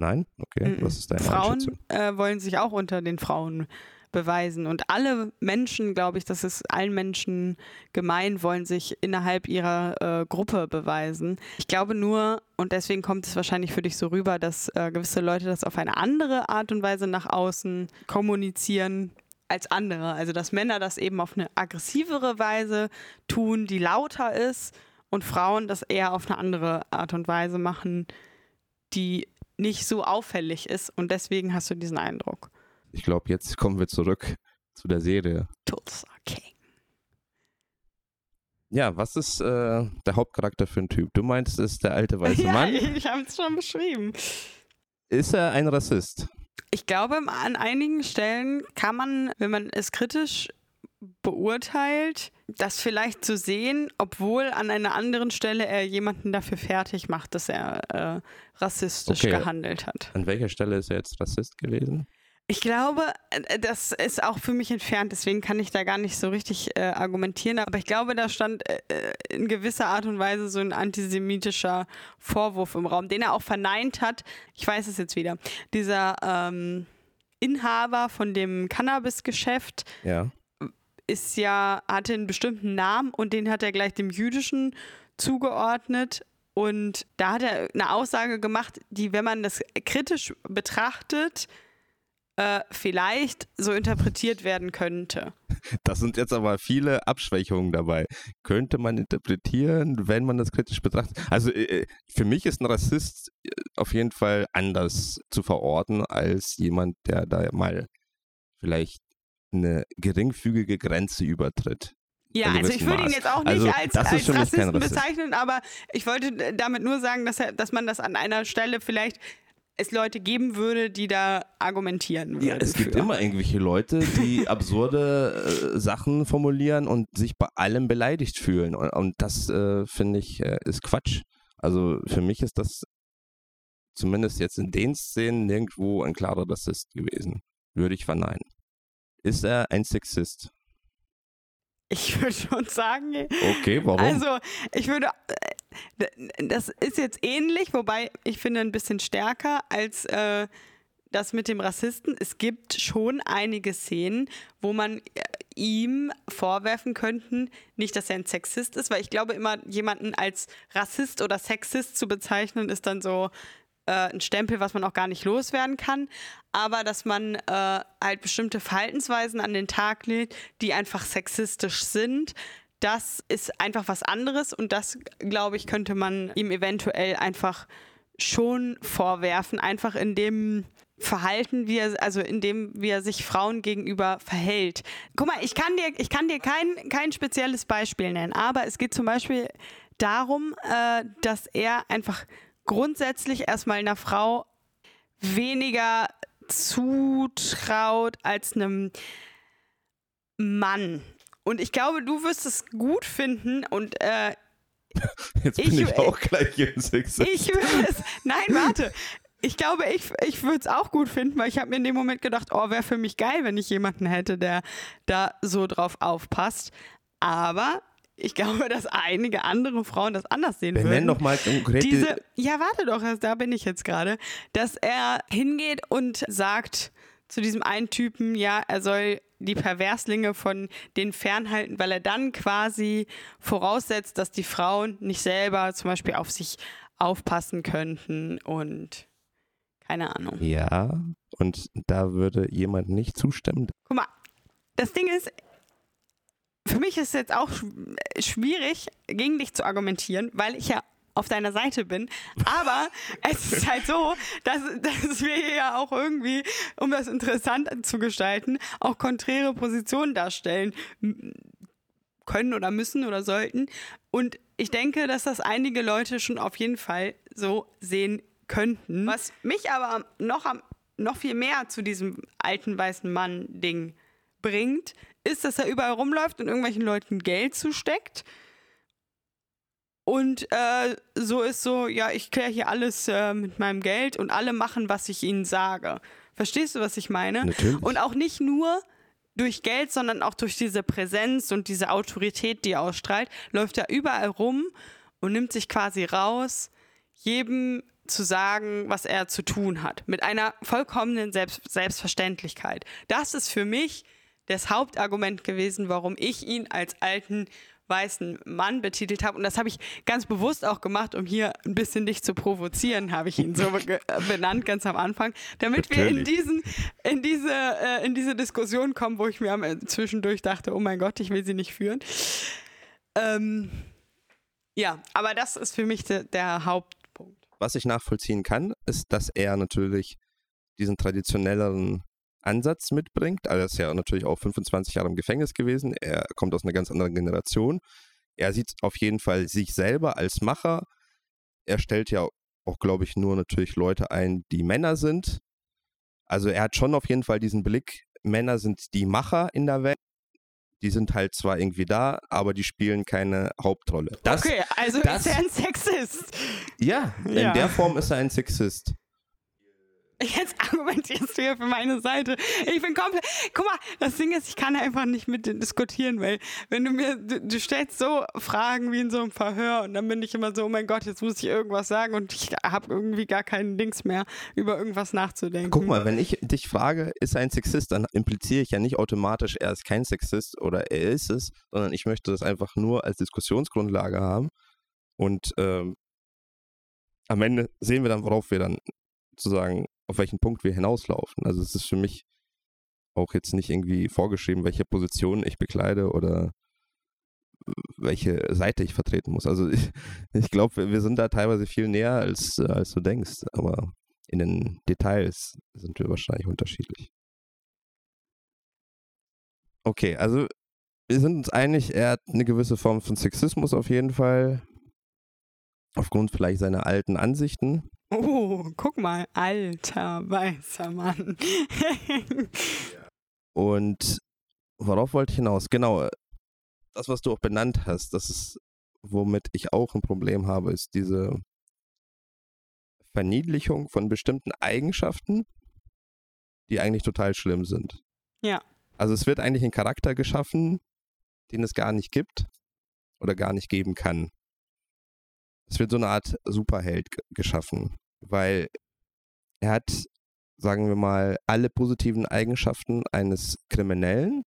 Nein? Okay, was ist deine Frauen äh, wollen sich auch unter den Frauen beweisen. Und alle Menschen, glaube ich, das ist allen Menschen gemein, wollen sich innerhalb ihrer äh, Gruppe beweisen. Ich glaube nur, und deswegen kommt es wahrscheinlich für dich so rüber, dass äh, gewisse Leute das auf eine andere Art und Weise nach außen kommunizieren als andere. Also dass Männer das eben auf eine aggressivere Weise tun, die lauter ist, und Frauen das eher auf eine andere Art und Weise machen, die nicht so auffällig ist und deswegen hast du diesen Eindruck. Ich glaube, jetzt kommen wir zurück zu der Serie. Tulsa King. Ja, was ist äh, der Hauptcharakter für ein Typ? Du meinst, es ist der alte weiße ja, Mann? Ich habe es schon beschrieben. Ist er ein Rassist? Ich glaube, an einigen Stellen kann man, wenn man es kritisch beurteilt, das vielleicht zu sehen, obwohl an einer anderen Stelle er jemanden dafür fertig macht, dass er äh, rassistisch okay. gehandelt hat. An welcher Stelle ist er jetzt Rassist gewesen? Ich glaube, äh, das ist auch für mich entfernt, deswegen kann ich da gar nicht so richtig äh, argumentieren. Aber ich glaube, da stand äh, äh, in gewisser Art und Weise so ein antisemitischer Vorwurf im Raum, den er auch verneint hat. Ich weiß es jetzt wieder. Dieser ähm, Inhaber von dem Cannabis-Geschäft, ja ist ja, hatte einen bestimmten Namen und den hat er gleich dem Jüdischen zugeordnet. Und da hat er eine Aussage gemacht, die, wenn man das kritisch betrachtet, äh, vielleicht so interpretiert werden könnte. Das sind jetzt aber viele Abschwächungen dabei. Könnte man interpretieren, wenn man das kritisch betrachtet? Also äh, für mich ist ein Rassist äh, auf jeden Fall anders zu verorten als jemand, der da mal vielleicht eine geringfügige Grenze übertritt. Ja, also ich würde ihn jetzt auch nicht also, als, als Rassisten bezeichnen, aber ich wollte damit nur sagen, dass, er, dass man das an einer Stelle vielleicht es Leute geben würde, die da argumentieren würden. Ja, es gibt immer irgendwelche Leute, die absurde äh, Sachen formulieren und sich bei allem beleidigt fühlen. Und, und das, äh, finde ich, äh, ist Quatsch. Also für mich ist das zumindest jetzt in den Szenen nirgendwo ein klarer Rassist gewesen. Würde ich verneinen. Ist er ein Sexist? Ich würde schon sagen. Okay, warum? Also, ich würde. äh, Das ist jetzt ähnlich, wobei ich finde ein bisschen stärker als äh, das mit dem Rassisten. Es gibt schon einige Szenen, wo man äh, ihm vorwerfen könnten, nicht, dass er ein Sexist ist, weil ich glaube immer, jemanden als Rassist oder Sexist zu bezeichnen, ist dann so äh, ein Stempel, was man auch gar nicht loswerden kann. Aber dass man äh, halt bestimmte Verhaltensweisen an den Tag legt, die einfach sexistisch sind, das ist einfach was anderes und das, glaube ich, könnte man ihm eventuell einfach schon vorwerfen, einfach in dem Verhalten, wie er, also in dem, wie er sich Frauen gegenüber verhält. Guck mal, ich kann dir, ich kann dir kein, kein spezielles Beispiel nennen, aber es geht zum Beispiel darum, äh, dass er einfach grundsätzlich erstmal einer Frau weniger zutraut als einem Mann. Und ich glaube, du wirst es gut finden und äh, Jetzt bin ich- ich, auch gleich hier ein Sexist. ich würde es. Nein, warte. Ich glaube, ich, ich würde es auch gut finden, weil ich habe mir in dem Moment gedacht, oh, wäre für mich geil, wenn ich jemanden hätte, der da so drauf aufpasst. Aber ich glaube, dass einige andere Frauen das anders sehen Wir würden. doch mal konkret die- diese, ja, warte doch, da bin ich jetzt gerade, dass er hingeht und sagt zu diesem einen Typen, ja, er soll die Perverslinge von denen fernhalten, weil er dann quasi voraussetzt, dass die Frauen nicht selber zum Beispiel auf sich aufpassen könnten und keine Ahnung. Ja, und da würde jemand nicht zustimmen. Guck mal, das Ding ist, für mich ist es jetzt auch sch- schwierig, gegen dich zu argumentieren, weil ich ja auf deiner Seite bin. Aber es ist halt so, dass, dass wir hier ja auch irgendwie, um das interessant zu gestalten, auch konträre Positionen darstellen können oder müssen oder sollten. Und ich denke, dass das einige Leute schon auf jeden Fall so sehen könnten. Was mich aber noch, noch viel mehr zu diesem alten weißen Mann-Ding bringt, ist, dass er überall rumläuft und irgendwelchen Leuten Geld zusteckt. Und äh, so ist so, ja, ich kläre hier alles äh, mit meinem Geld und alle machen, was ich ihnen sage. Verstehst du, was ich meine? Natürlich. Und auch nicht nur durch Geld, sondern auch durch diese Präsenz und diese Autorität, die er ausstrahlt, läuft er überall rum und nimmt sich quasi raus, jedem zu sagen, was er zu tun hat. Mit einer vollkommenen Selbst Selbstverständlichkeit. Das ist für mich das Hauptargument gewesen, warum ich ihn als alten weißen Mann betitelt habe. Und das habe ich ganz bewusst auch gemacht, um hier ein bisschen dich zu provozieren, habe ich ihn so äh, benannt ganz am Anfang, damit wir in, Natürlich. diesen, in, diese, äh, in diese Diskussion kommen, wo ich mir am, äh, zwischendurch dachte, oh mein Gott, ich will sie nicht führen. Ähm, ja, aber das ist für mich de, der Hauptpunkt. Was ich nachvollziehen kann, ist, dass er natürlich diesen traditionelleren Ansatz mitbringt. Also er ist ja natürlich auch 25 Jahre im Gefängnis gewesen. Er kommt aus einer ganz anderen Generation. Er sieht auf jeden Fall sich selber als Macher. Er stellt ja auch, glaube ich, nur natürlich Leute ein, die Männer sind. Also er hat schon auf jeden Fall diesen Blick, Männer sind die Macher in der Welt. Die sind halt zwar irgendwie da, aber die spielen keine Hauptrolle. Das, okay, also das- ist er ein Sexist. Ja, in Ja. der Form ist er ein Sexist. Jetzt argumentierst du ja für meine Seite. Ich bin komplett. Guck mal, das Ding ist, ich kann einfach nicht mit dir diskutieren, weil wenn du mir, du, du stellst so Fragen wie in so einem Verhör und dann bin ich immer so, oh mein Gott, jetzt muss ich irgendwas sagen und ich habe irgendwie gar keinen Dings mehr, über irgendwas nachzudenken. Guck mal, wenn ich dich frage, ist er ein Sexist, dann impliziere ich ja nicht automatisch, er ist kein Sexist oder er ist es, sondern ich möchte das einfach nur als Diskussionsgrundlage haben. Und ähm, am Ende sehen wir dann, worauf wir dann sozusagen, auf welchen Punkt wir hinauslaufen. Also es ist für mich auch jetzt nicht irgendwie vorgeschrieben, welche Position ich bekleide oder welche Seite ich vertreten muss. Also ich, ich glaube, wir- wir sind da teilweise viel näher, als, äh, als du denkst. Aber in den Details sind wir wahrscheinlich unterschiedlich. Okay, also wir sind uns einig, er hat eine gewisse Form von Sexismus auf jeden Fall. Aufgrund vielleicht seiner alten Ansichten. Oh, guck mal, alter weißer Mann. Und worauf wollte ich hinaus? Genau, das, was du auch benannt hast, das ist, womit ich auch ein Problem habe, ist diese Verniedlichung von bestimmten Eigenschaften, die eigentlich total schlimm sind. Ja. Also es wird eigentlich ein Charakter geschaffen, den es gar nicht gibt oder gar nicht geben kann. Es wird so eine Art Superheld geschaffen, weil er hat, sagen wir mal, alle positiven Eigenschaften eines Kriminellen.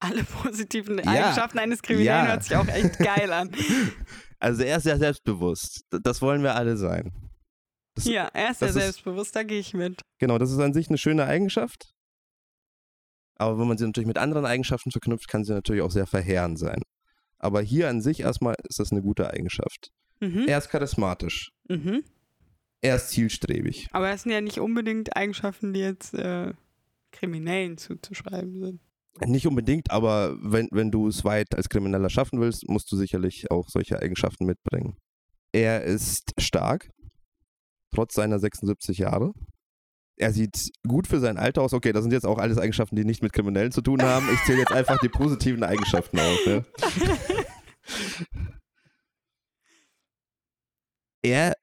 Alle positiven ja. Eigenschaften eines Kriminellen ja. hört sich auch echt geil an. Also er ist sehr selbstbewusst. Das wollen wir alle sein. Das, ja, er ist sehr selbstbewusst, da gehe ich mit. Genau, das ist an sich eine schöne Eigenschaft. Aber wenn man sie natürlich mit anderen Eigenschaften verknüpft, kann sie natürlich auch sehr verheerend sein. Aber hier an sich erstmal ist das eine gute Eigenschaft. Mhm. Er ist charismatisch. Mhm. Er ist zielstrebig. Aber das sind ja nicht unbedingt Eigenschaften, die jetzt äh, Kriminellen zuzuschreiben sind. Nicht unbedingt, aber wenn, wenn du es weit als Krimineller schaffen willst, musst du sicherlich auch solche Eigenschaften mitbringen. Er ist stark, trotz seiner 76 Jahre. Er sieht gut für sein Alter aus. Okay, das sind jetzt auch alles Eigenschaften, die nicht mit Kriminellen zu tun haben. Ich zähle jetzt einfach die positiven Eigenschaften auf. Ne? Er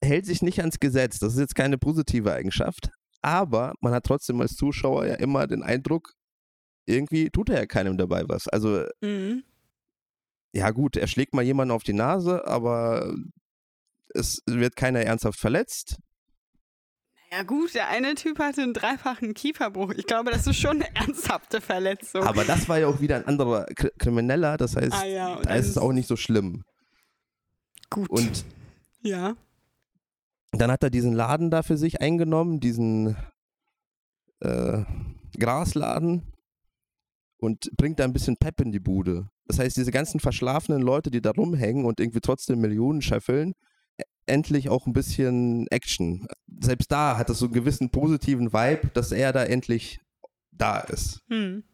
hält sich nicht ans Gesetz. Das ist jetzt keine positive Eigenschaft. Aber man hat trotzdem als Zuschauer ja immer den Eindruck, irgendwie tut er ja keinem dabei was. Also, mhm. ja, gut, er schlägt mal jemanden auf die Nase, aber es wird keiner ernsthaft verletzt. Ja gut, der eine Typ hatte einen dreifachen Kieferbruch. Ich glaube, das ist schon eine ernsthafte Verletzung. Aber das war ja auch wieder ein anderer Krimineller, das heißt, ah, ja, da ist es auch nicht so schlimm. Gut. Und ja. Dann hat er diesen Laden da für sich eingenommen, diesen äh, Grasladen und bringt da ein bisschen Pep in die Bude. Das heißt, diese ganzen verschlafenen Leute, die da rumhängen und irgendwie trotzdem Millionen scheffeln, e-, endlich auch ein bisschen Action. Selbst da hat es so einen gewissen positiven Vibe, dass er da endlich da ist. Hm.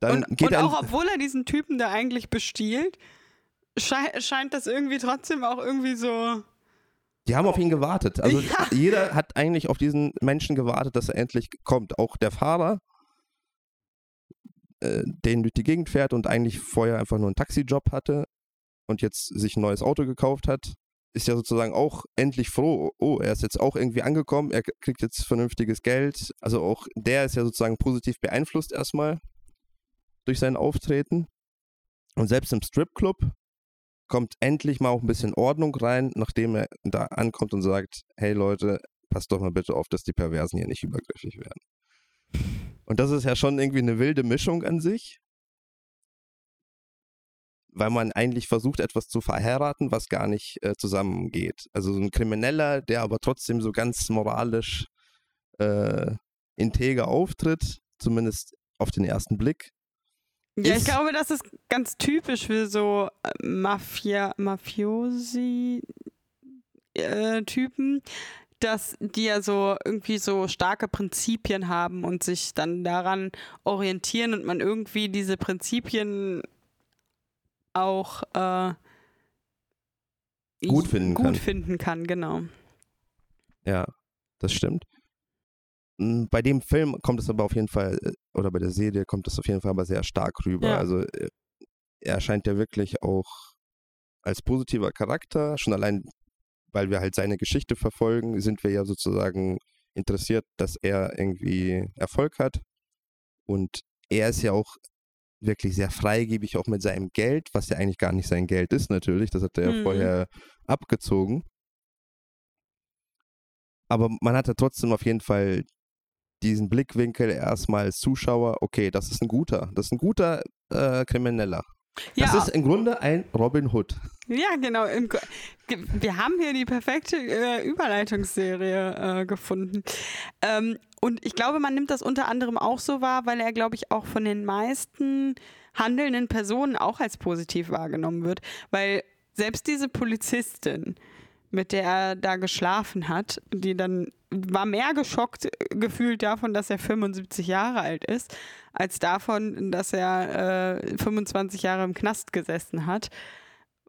Dann und, geht und auch obwohl er diesen Typen da eigentlich bestiehlt, sche scheint das irgendwie trotzdem auch irgendwie so. Die haben auf ihn gewartet. Also ja. jeder hat eigentlich auf diesen Menschen gewartet, dass er endlich kommt. Auch der Fahrer, äh, den durch die Gegend fährt und eigentlich vorher einfach nur einen Taxijob hatte und jetzt sich ein neues Auto gekauft hat, ist ja sozusagen auch endlich froh. Oh, er ist jetzt auch irgendwie angekommen, er kriegt jetzt vernünftiges Geld. Also auch der ist ja sozusagen positiv beeinflusst erstmal durch sein Auftreten. Und selbst im Stripclub kommt endlich mal auch ein bisschen Ordnung rein, nachdem er da ankommt und sagt, hey Leute, passt doch mal bitte auf, dass die Perversen hier nicht übergriffig werden. Und das ist ja schon irgendwie eine wilde Mischung an sich, weil man eigentlich versucht, etwas zu verheiraten, was gar nicht äh, zusammengeht. Also so ein Krimineller, der aber trotzdem so ganz moralisch äh, integer auftritt, zumindest auf den ersten Blick, ja, ich glaube, das ist ganz typisch für so äh, Mafia, Mafiosi-Typen, äh, dass die ja so irgendwie so starke Prinzipien haben und sich dann daran orientieren und man irgendwie diese Prinzipien auch äh, gut finden gut kann. finden kann, genau. Ja, das stimmt. Hm, bei dem Film kommt es aber auf jeden Fall, äh, oder bei der Serie kommt es auf jeden Fall aber sehr stark rüber. Ja. Also äh, er scheint ja wirklich auch als positiver Charakter, schon allein, weil wir halt seine Geschichte verfolgen, sind wir ja sozusagen interessiert, dass er irgendwie Erfolg hat. Und er ist ja auch wirklich sehr freigebig, auch mit seinem Geld, was ja eigentlich gar nicht sein Geld ist, natürlich. Das hat er ja mhm. vorher abgezogen. Aber man hatte trotzdem auf jeden Fall diesen Blickwinkel erstmal als Zuschauer, okay, das ist ein guter, das ist ein guter äh, Krimineller. Das ja. ist im Grunde ein Robin Hood. Ja, genau. Wir haben hier die perfekte äh, Überleitungsserie äh, gefunden. Ähm, und ich glaube, man nimmt das unter anderem auch so wahr, weil er, glaube ich, auch von den meisten handelnden Personen auch als positiv wahrgenommen wird. Weil selbst diese Polizistin, mit der er da geschlafen hat, die dann war mehr geschockt gefühlt davon, dass er 75 Jahre alt ist, als davon, dass er äh, 25 Jahre im Knast gesessen hat.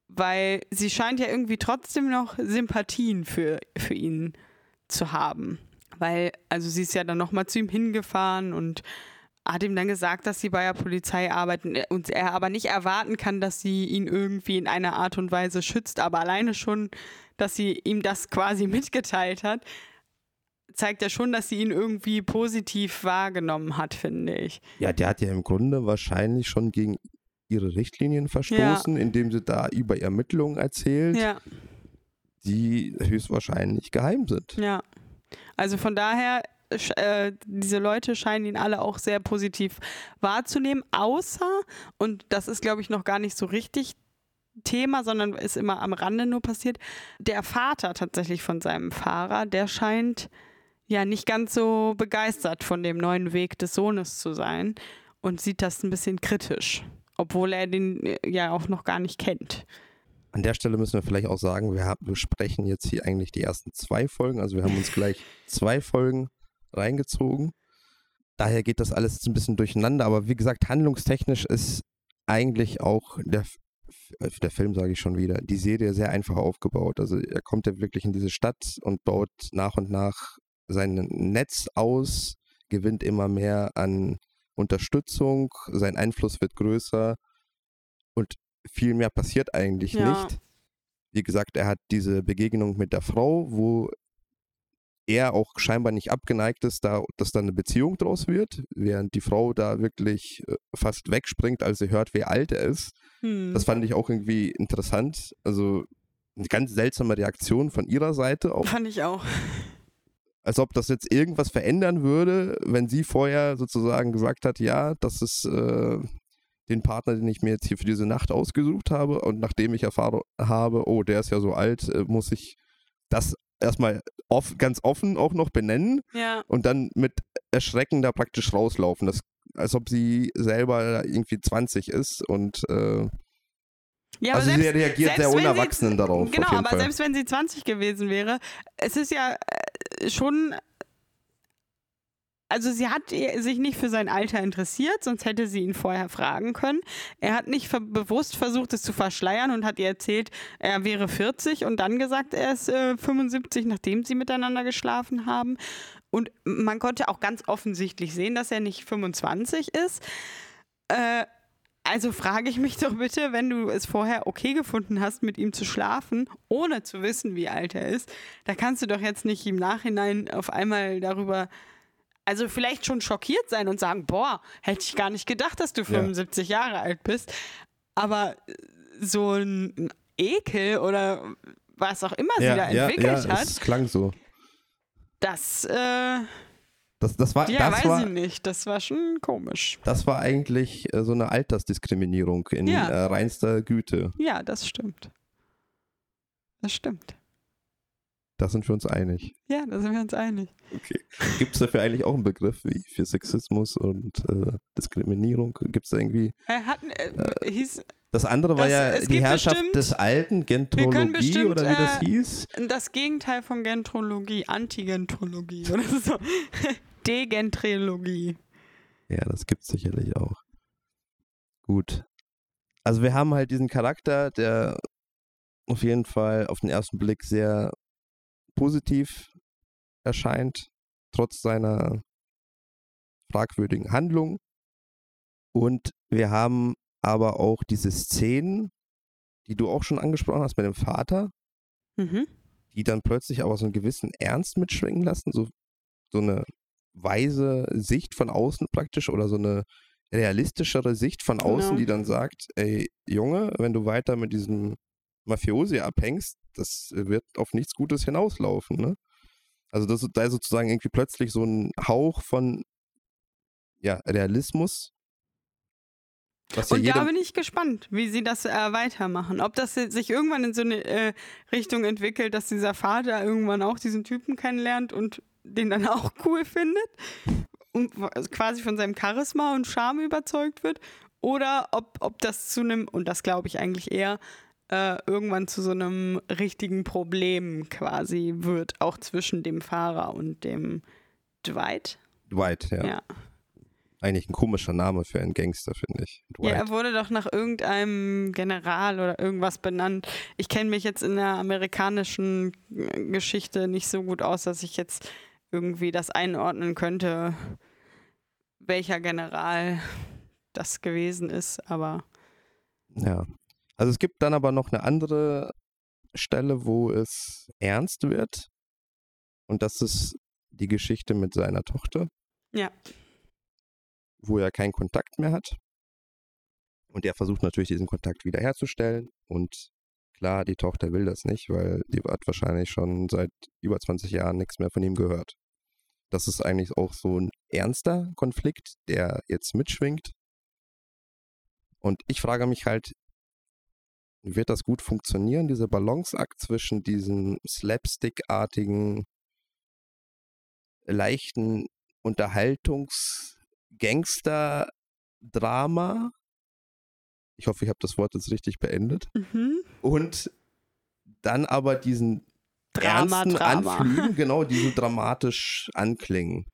Weil sie scheint ja irgendwie trotzdem noch Sympathien für, für ihn zu haben. Weil, also sie ist ja dann nochmal zu ihm hingefahren und hat ihm dann gesagt, dass sie bei der Polizei arbeiten und er aber nicht erwarten kann, dass sie ihn irgendwie in einer Art und Weise schützt. Aber alleine schon, dass sie ihm das quasi mitgeteilt hat, zeigt ja schon, dass sie ihn irgendwie positiv wahrgenommen hat, finde ich. Ja, der hat ja im Grunde wahrscheinlich schon gegen ihre Richtlinien verstoßen, ja. indem sie da über Ermittlungen erzählt, ja. die höchstwahrscheinlich geheim sind. Ja. Also von daher, äh, diese Leute scheinen ihn alle auch sehr positiv wahrzunehmen, außer, und das ist, glaube ich, noch gar nicht so richtig Thema, sondern ist immer am Rande nur passiert, der Vater tatsächlich von seinem Fahrer, der scheint ja nicht ganz so begeistert von dem neuen Weg des Sohnes zu sein und sieht das ein bisschen kritisch, obwohl er den äh, ja auch noch gar nicht kennt. An der Stelle müssen wir vielleicht auch sagen, wir besprechen jetzt hier eigentlich die ersten zwei Folgen. Also wir haben uns gleich zwei Folgen reingezogen. Daher geht das alles ein bisschen durcheinander. Aber wie gesagt, handlungstechnisch ist eigentlich auch der, der Film, sage ich schon wieder, die Serie sehr einfach aufgebaut. Also er kommt ja wirklich in diese Stadt und baut nach und nach sein Netz aus, gewinnt immer mehr an Unterstützung, sein Einfluss wird größer und viel mehr passiert eigentlich ja. nicht. Wie gesagt, er hat diese Begegnung mit der Frau, wo er auch scheinbar nicht abgeneigt ist, da, dass da eine Beziehung draus wird, während die Frau da wirklich äh, fast wegspringt, als sie hört, wie alt er ist. Hm. Das fand ich auch irgendwie interessant. Also eine ganz seltsame Reaktion von ihrer Seite. Auch. Fand ich auch als ob das jetzt irgendwas verändern würde, wenn sie vorher sozusagen gesagt hat, ja, das ist äh, den Partner, den ich mir jetzt hier für diese Nacht ausgesucht habe und nachdem ich erfahren habe, oh, der ist ja so alt, äh, muss ich das erstmal off, ganz offen auch noch benennen ja. und dann mit Erschrecken da praktisch rauslaufen, das, als ob sie selber irgendwie 20 ist und äh, ja, also selbst, sie reagiert sehr unerwachsen darauf. Genau, aber Fall. selbst wenn sie 20 gewesen wäre, es ist ja schon also sie hat sich nicht für sein Alter interessiert, sonst hätte sie ihn vorher fragen können. Er hat nicht bewusst versucht, es zu verschleiern und hat ihr erzählt, er wäre 40 und dann gesagt, er ist äh, 75, nachdem sie miteinander geschlafen haben. Und man konnte auch ganz offensichtlich sehen, dass er nicht 25 ist. Äh, also frage ich mich doch bitte, wenn du es vorher okay gefunden hast, mit ihm zu schlafen, ohne zu wissen, wie alt er ist, da kannst du doch jetzt nicht im Nachhinein auf einmal darüber, also vielleicht schon schockiert sein und sagen, boah, hätte ich gar nicht gedacht, dass du 75 ja. Jahre alt bist. Aber so ein Ekel oder was auch immer ja, sie da entwickelt ja, hat. Das klang so. Das, äh, das, das war, ja, das weiß war, ich nicht. Das war schon komisch. Das war eigentlich äh, so eine Altersdiskriminierung in ja. äh, reinster Güte. Ja, das stimmt. Das stimmt. Da sind wir uns einig. Ja, da sind wir uns einig. Okay. Gibt es dafür eigentlich auch einen Begriff wie für Sexismus und äh, Diskriminierung? Gibt es irgendwie. Er hat, äh, äh hieß, das andere war das, ja die Herrschaft bestimmt, des Alten, Gentrologie bestimmt, oder wie das äh, hieß. Das Gegenteil von Gentrologie, Antigentrologie oder so. Degentrologie. Ja, das gibt es sicherlich auch. Gut. Also wir haben halt diesen Charakter, der auf jeden Fall auf den ersten Blick sehr positiv erscheint, trotz seiner fragwürdigen Handlung. Und wir haben aber auch diese Szenen, die du auch schon angesprochen hast mit dem Vater, mhm. die dann plötzlich aber so einen gewissen Ernst mitschwingen lassen, so, so eine weise Sicht von außen praktisch oder so eine realistischere Sicht von außen, genau. die dann sagt, ey Junge, wenn du weiter mit diesem Mafiosi abhängst, das wird auf nichts Gutes hinauslaufen, ne? Also das, da ist sozusagen irgendwie plötzlich so ein Hauch von ja, Realismus. Und da bin ich gespannt, wie sie das äh, weitermachen. Ob das sich irgendwann in so eine äh, Richtung entwickelt, dass dieser Vater irgendwann auch diesen Typen kennenlernt und den dann auch cool findet und quasi von seinem Charisma und Charme überzeugt wird. Oder ob, ob das zu einem, und das glaube ich eigentlich eher, äh, irgendwann zu so einem richtigen Problem quasi wird, auch zwischen dem Fahrer und dem Dwight. Dwight, ja. ja. Eigentlich ein komischer Name für einen Gangster, finde ich. Dwight. Ja, er wurde doch nach irgendeinem General oder irgendwas benannt. Ich kenne mich jetzt in der amerikanischen Geschichte nicht so gut aus, dass ich jetzt irgendwie das einordnen könnte, welcher General das gewesen ist, aber. Ja. Also es gibt dann aber noch eine andere Stelle, wo es ernst wird. Und das ist die Geschichte mit seiner Tochter. Ja. Wo er keinen Kontakt mehr hat. Und er versucht natürlich diesen Kontakt wiederherzustellen. Und klar, die Tochter will das nicht, weil die hat wahrscheinlich schon seit über 20 Jahren nichts mehr von ihm gehört. Das ist eigentlich auch so ein ernster Konflikt, der jetzt mitschwingt. Und ich frage mich halt, wird das gut funktionieren, dieser Balanceakt zwischen diesem Slapstick-artigen, leichten Unterhaltungs-Gangster-Drama? Ich hoffe, ich habe das Wort jetzt richtig beendet. Mhm. Und dann aber diesen Drama, ernsten Drama. Anflügen, genau, die so dramatisch anklingen.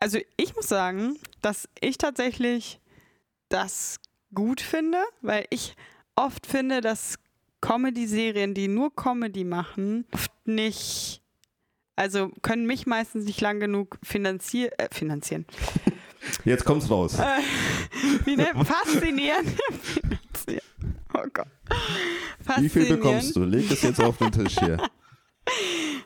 Also ich muss sagen, dass ich tatsächlich das gut finde, weil ich oft finde, dass Comedy-Serien, die nur Comedy machen, oft nicht, also können mich meistens nicht lang genug finanzier äh, finanzieren. Jetzt kommt's raus. Äh, wie ne? Faszinieren. Finanzieren. oh Gott. Wie viel bekommst du? Leg es jetzt auf den Tisch hier.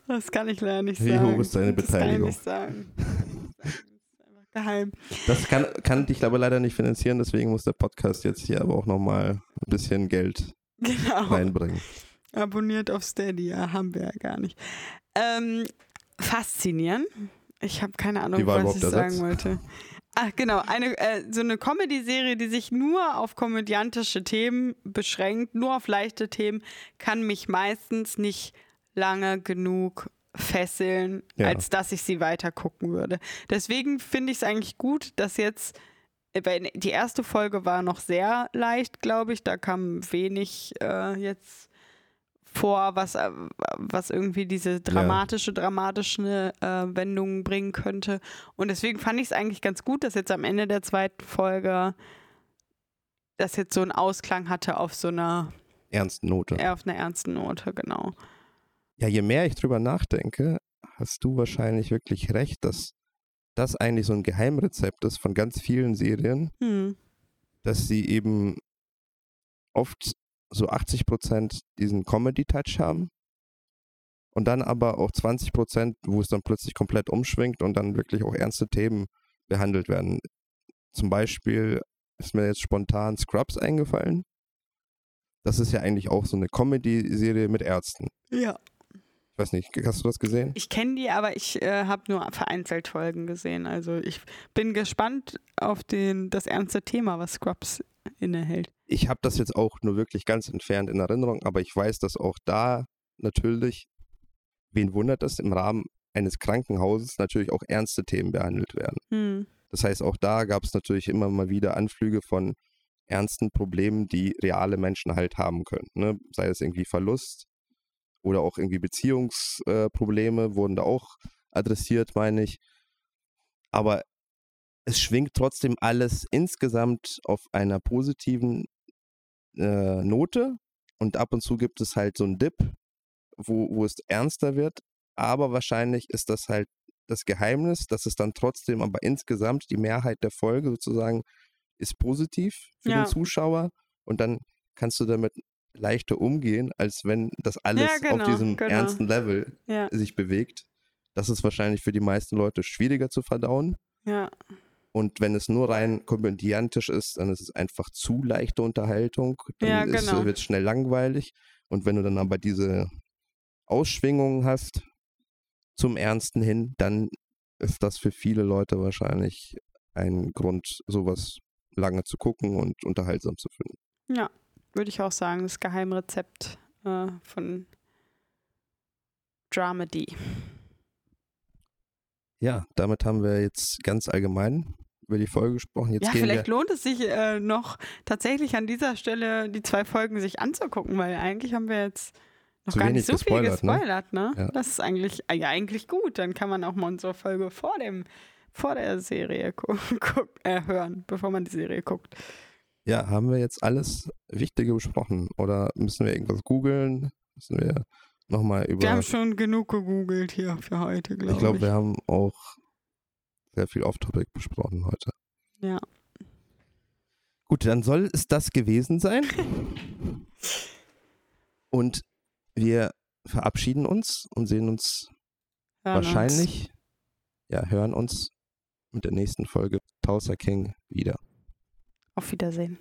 Das kann ich leider nicht Wie sagen. hoch ist deine Das Beteiligung? kann ich nicht sagen. Das ist einfach geheim. Das kann, kann dich aber leider nicht finanzieren, deswegen muss der Podcast jetzt hier aber auch nochmal ein bisschen Geld Genau. reinbringen. Abonniert auf Steady, ja, haben wir ja gar nicht. Ähm, faszinieren. Ich habe keine Ahnung, Wie was ich sagen Satz? wollte. Ach, genau. Eine, äh, so eine Comedy-Serie, die sich nur auf komödiantische Themen beschränkt, nur auf leichte Themen, kann mich meistens nicht lange genug fesseln, Ja. als dass ich sie weiter gucken würde. Deswegen finde ich es eigentlich gut, dass jetzt äh, weil die erste Folge war noch sehr leicht, glaube ich. Da kam wenig äh, jetzt vor, was, äh, was irgendwie diese dramatische, dramatische äh, Wendung bringen könnte. Und deswegen fand ich es eigentlich ganz gut, dass jetzt am Ende der zweiten Folge das jetzt so einen Ausklang hatte auf so einer, Ernsten Note. eher auf einer ernsten Note, genau. Ja, je mehr ich drüber nachdenke, hast du wahrscheinlich wirklich recht, dass das eigentlich so ein Geheimrezept ist von ganz vielen Serien, Hm. dass sie eben oft so 80 Prozent diesen Comedy-Touch haben und dann aber auch 20 Prozent, wo es dann plötzlich komplett umschwingt und dann wirklich auch ernste Themen behandelt werden. Zum Beispiel ist mir jetzt spontan Scrubs eingefallen. Das ist ja eigentlich auch so eine Comedy-Serie mit Ärzten. Ja. Ich weiß nicht, hast du das gesehen? Ich kenne die, aber ich äh, habe nur vereinzelt Folgen gesehen. Also ich bin gespannt auf den, das ernste Thema, was Scrubs innehält. Ich habe das jetzt auch nur wirklich ganz entfernt in Erinnerung, aber ich weiß, dass auch da natürlich, wen wundert es, im Rahmen eines Krankenhauses natürlich auch ernste Themen behandelt werden. Hm. Das heißt, auch da gab es natürlich immer mal wieder Anflüge von ernsten Problemen, die reale Menschen halt haben können. Ne? Sei es irgendwie Verlust oder auch irgendwie Beziehungsprobleme wurden da auch adressiert, meine ich. Aber es schwingt trotzdem alles insgesamt auf einer positiven äh, Note und ab und zu gibt es halt so einen Dip, wo, wo es ernster wird. Aber wahrscheinlich ist das halt das Geheimnis, dass es dann trotzdem, aber insgesamt die Mehrheit der Folge sozusagen ist positiv für Ja. den Zuschauer und dann kannst du damit leichter umgehen, als wenn das alles genau, auf diesem genau. ernsten Level Ja, sich bewegt. Das ist wahrscheinlich für die meisten Leute schwieriger zu verdauen. ja, Und wenn es nur rein komödiantisch ist, dann ist es einfach zu leichte Unterhaltung. Dann Ja, genau. wird es schnell langweilig. Und wenn du dann aber diese Ausschwingungen hast zum Ernsten hin, dann ist das für viele Leute wahrscheinlich ein Grund, sowas lange zu gucken und unterhaltsam zu finden. ja. Würde ich auch sagen, das Geheimrezept äh, von Dramedy. Ja, damit haben wir jetzt ganz allgemein über die Folge gesprochen. Jetzt ja, vielleicht lohnt es sich äh, noch tatsächlich an dieser Stelle die zwei Folgen sich anzugucken, weil eigentlich haben wir jetzt noch Zu gar nicht so viel gespoilert, ne? gespoilert, ne? Ja. Das ist eigentlich, äh, ja, eigentlich gut. Dann kann man auch mal unsere Folge vor dem, vor der Serie äh, hören, bevor man die Serie guckt. ja, haben wir jetzt alles Wichtige besprochen? Oder müssen wir irgendwas googeln? Müssen wir nochmal über. Wir haben schon genug gegoogelt hier für heute, glaube ich ich. glaube, wir haben auch sehr viel Off-Topic besprochen heute. Ja. Gut, dann soll es das gewesen sein. Und wir verabschieden uns und sehen uns Hören uns. wahrscheinlich ja, hören uns mit der nächsten Folge Tauser King wieder. Auf Wiedersehen.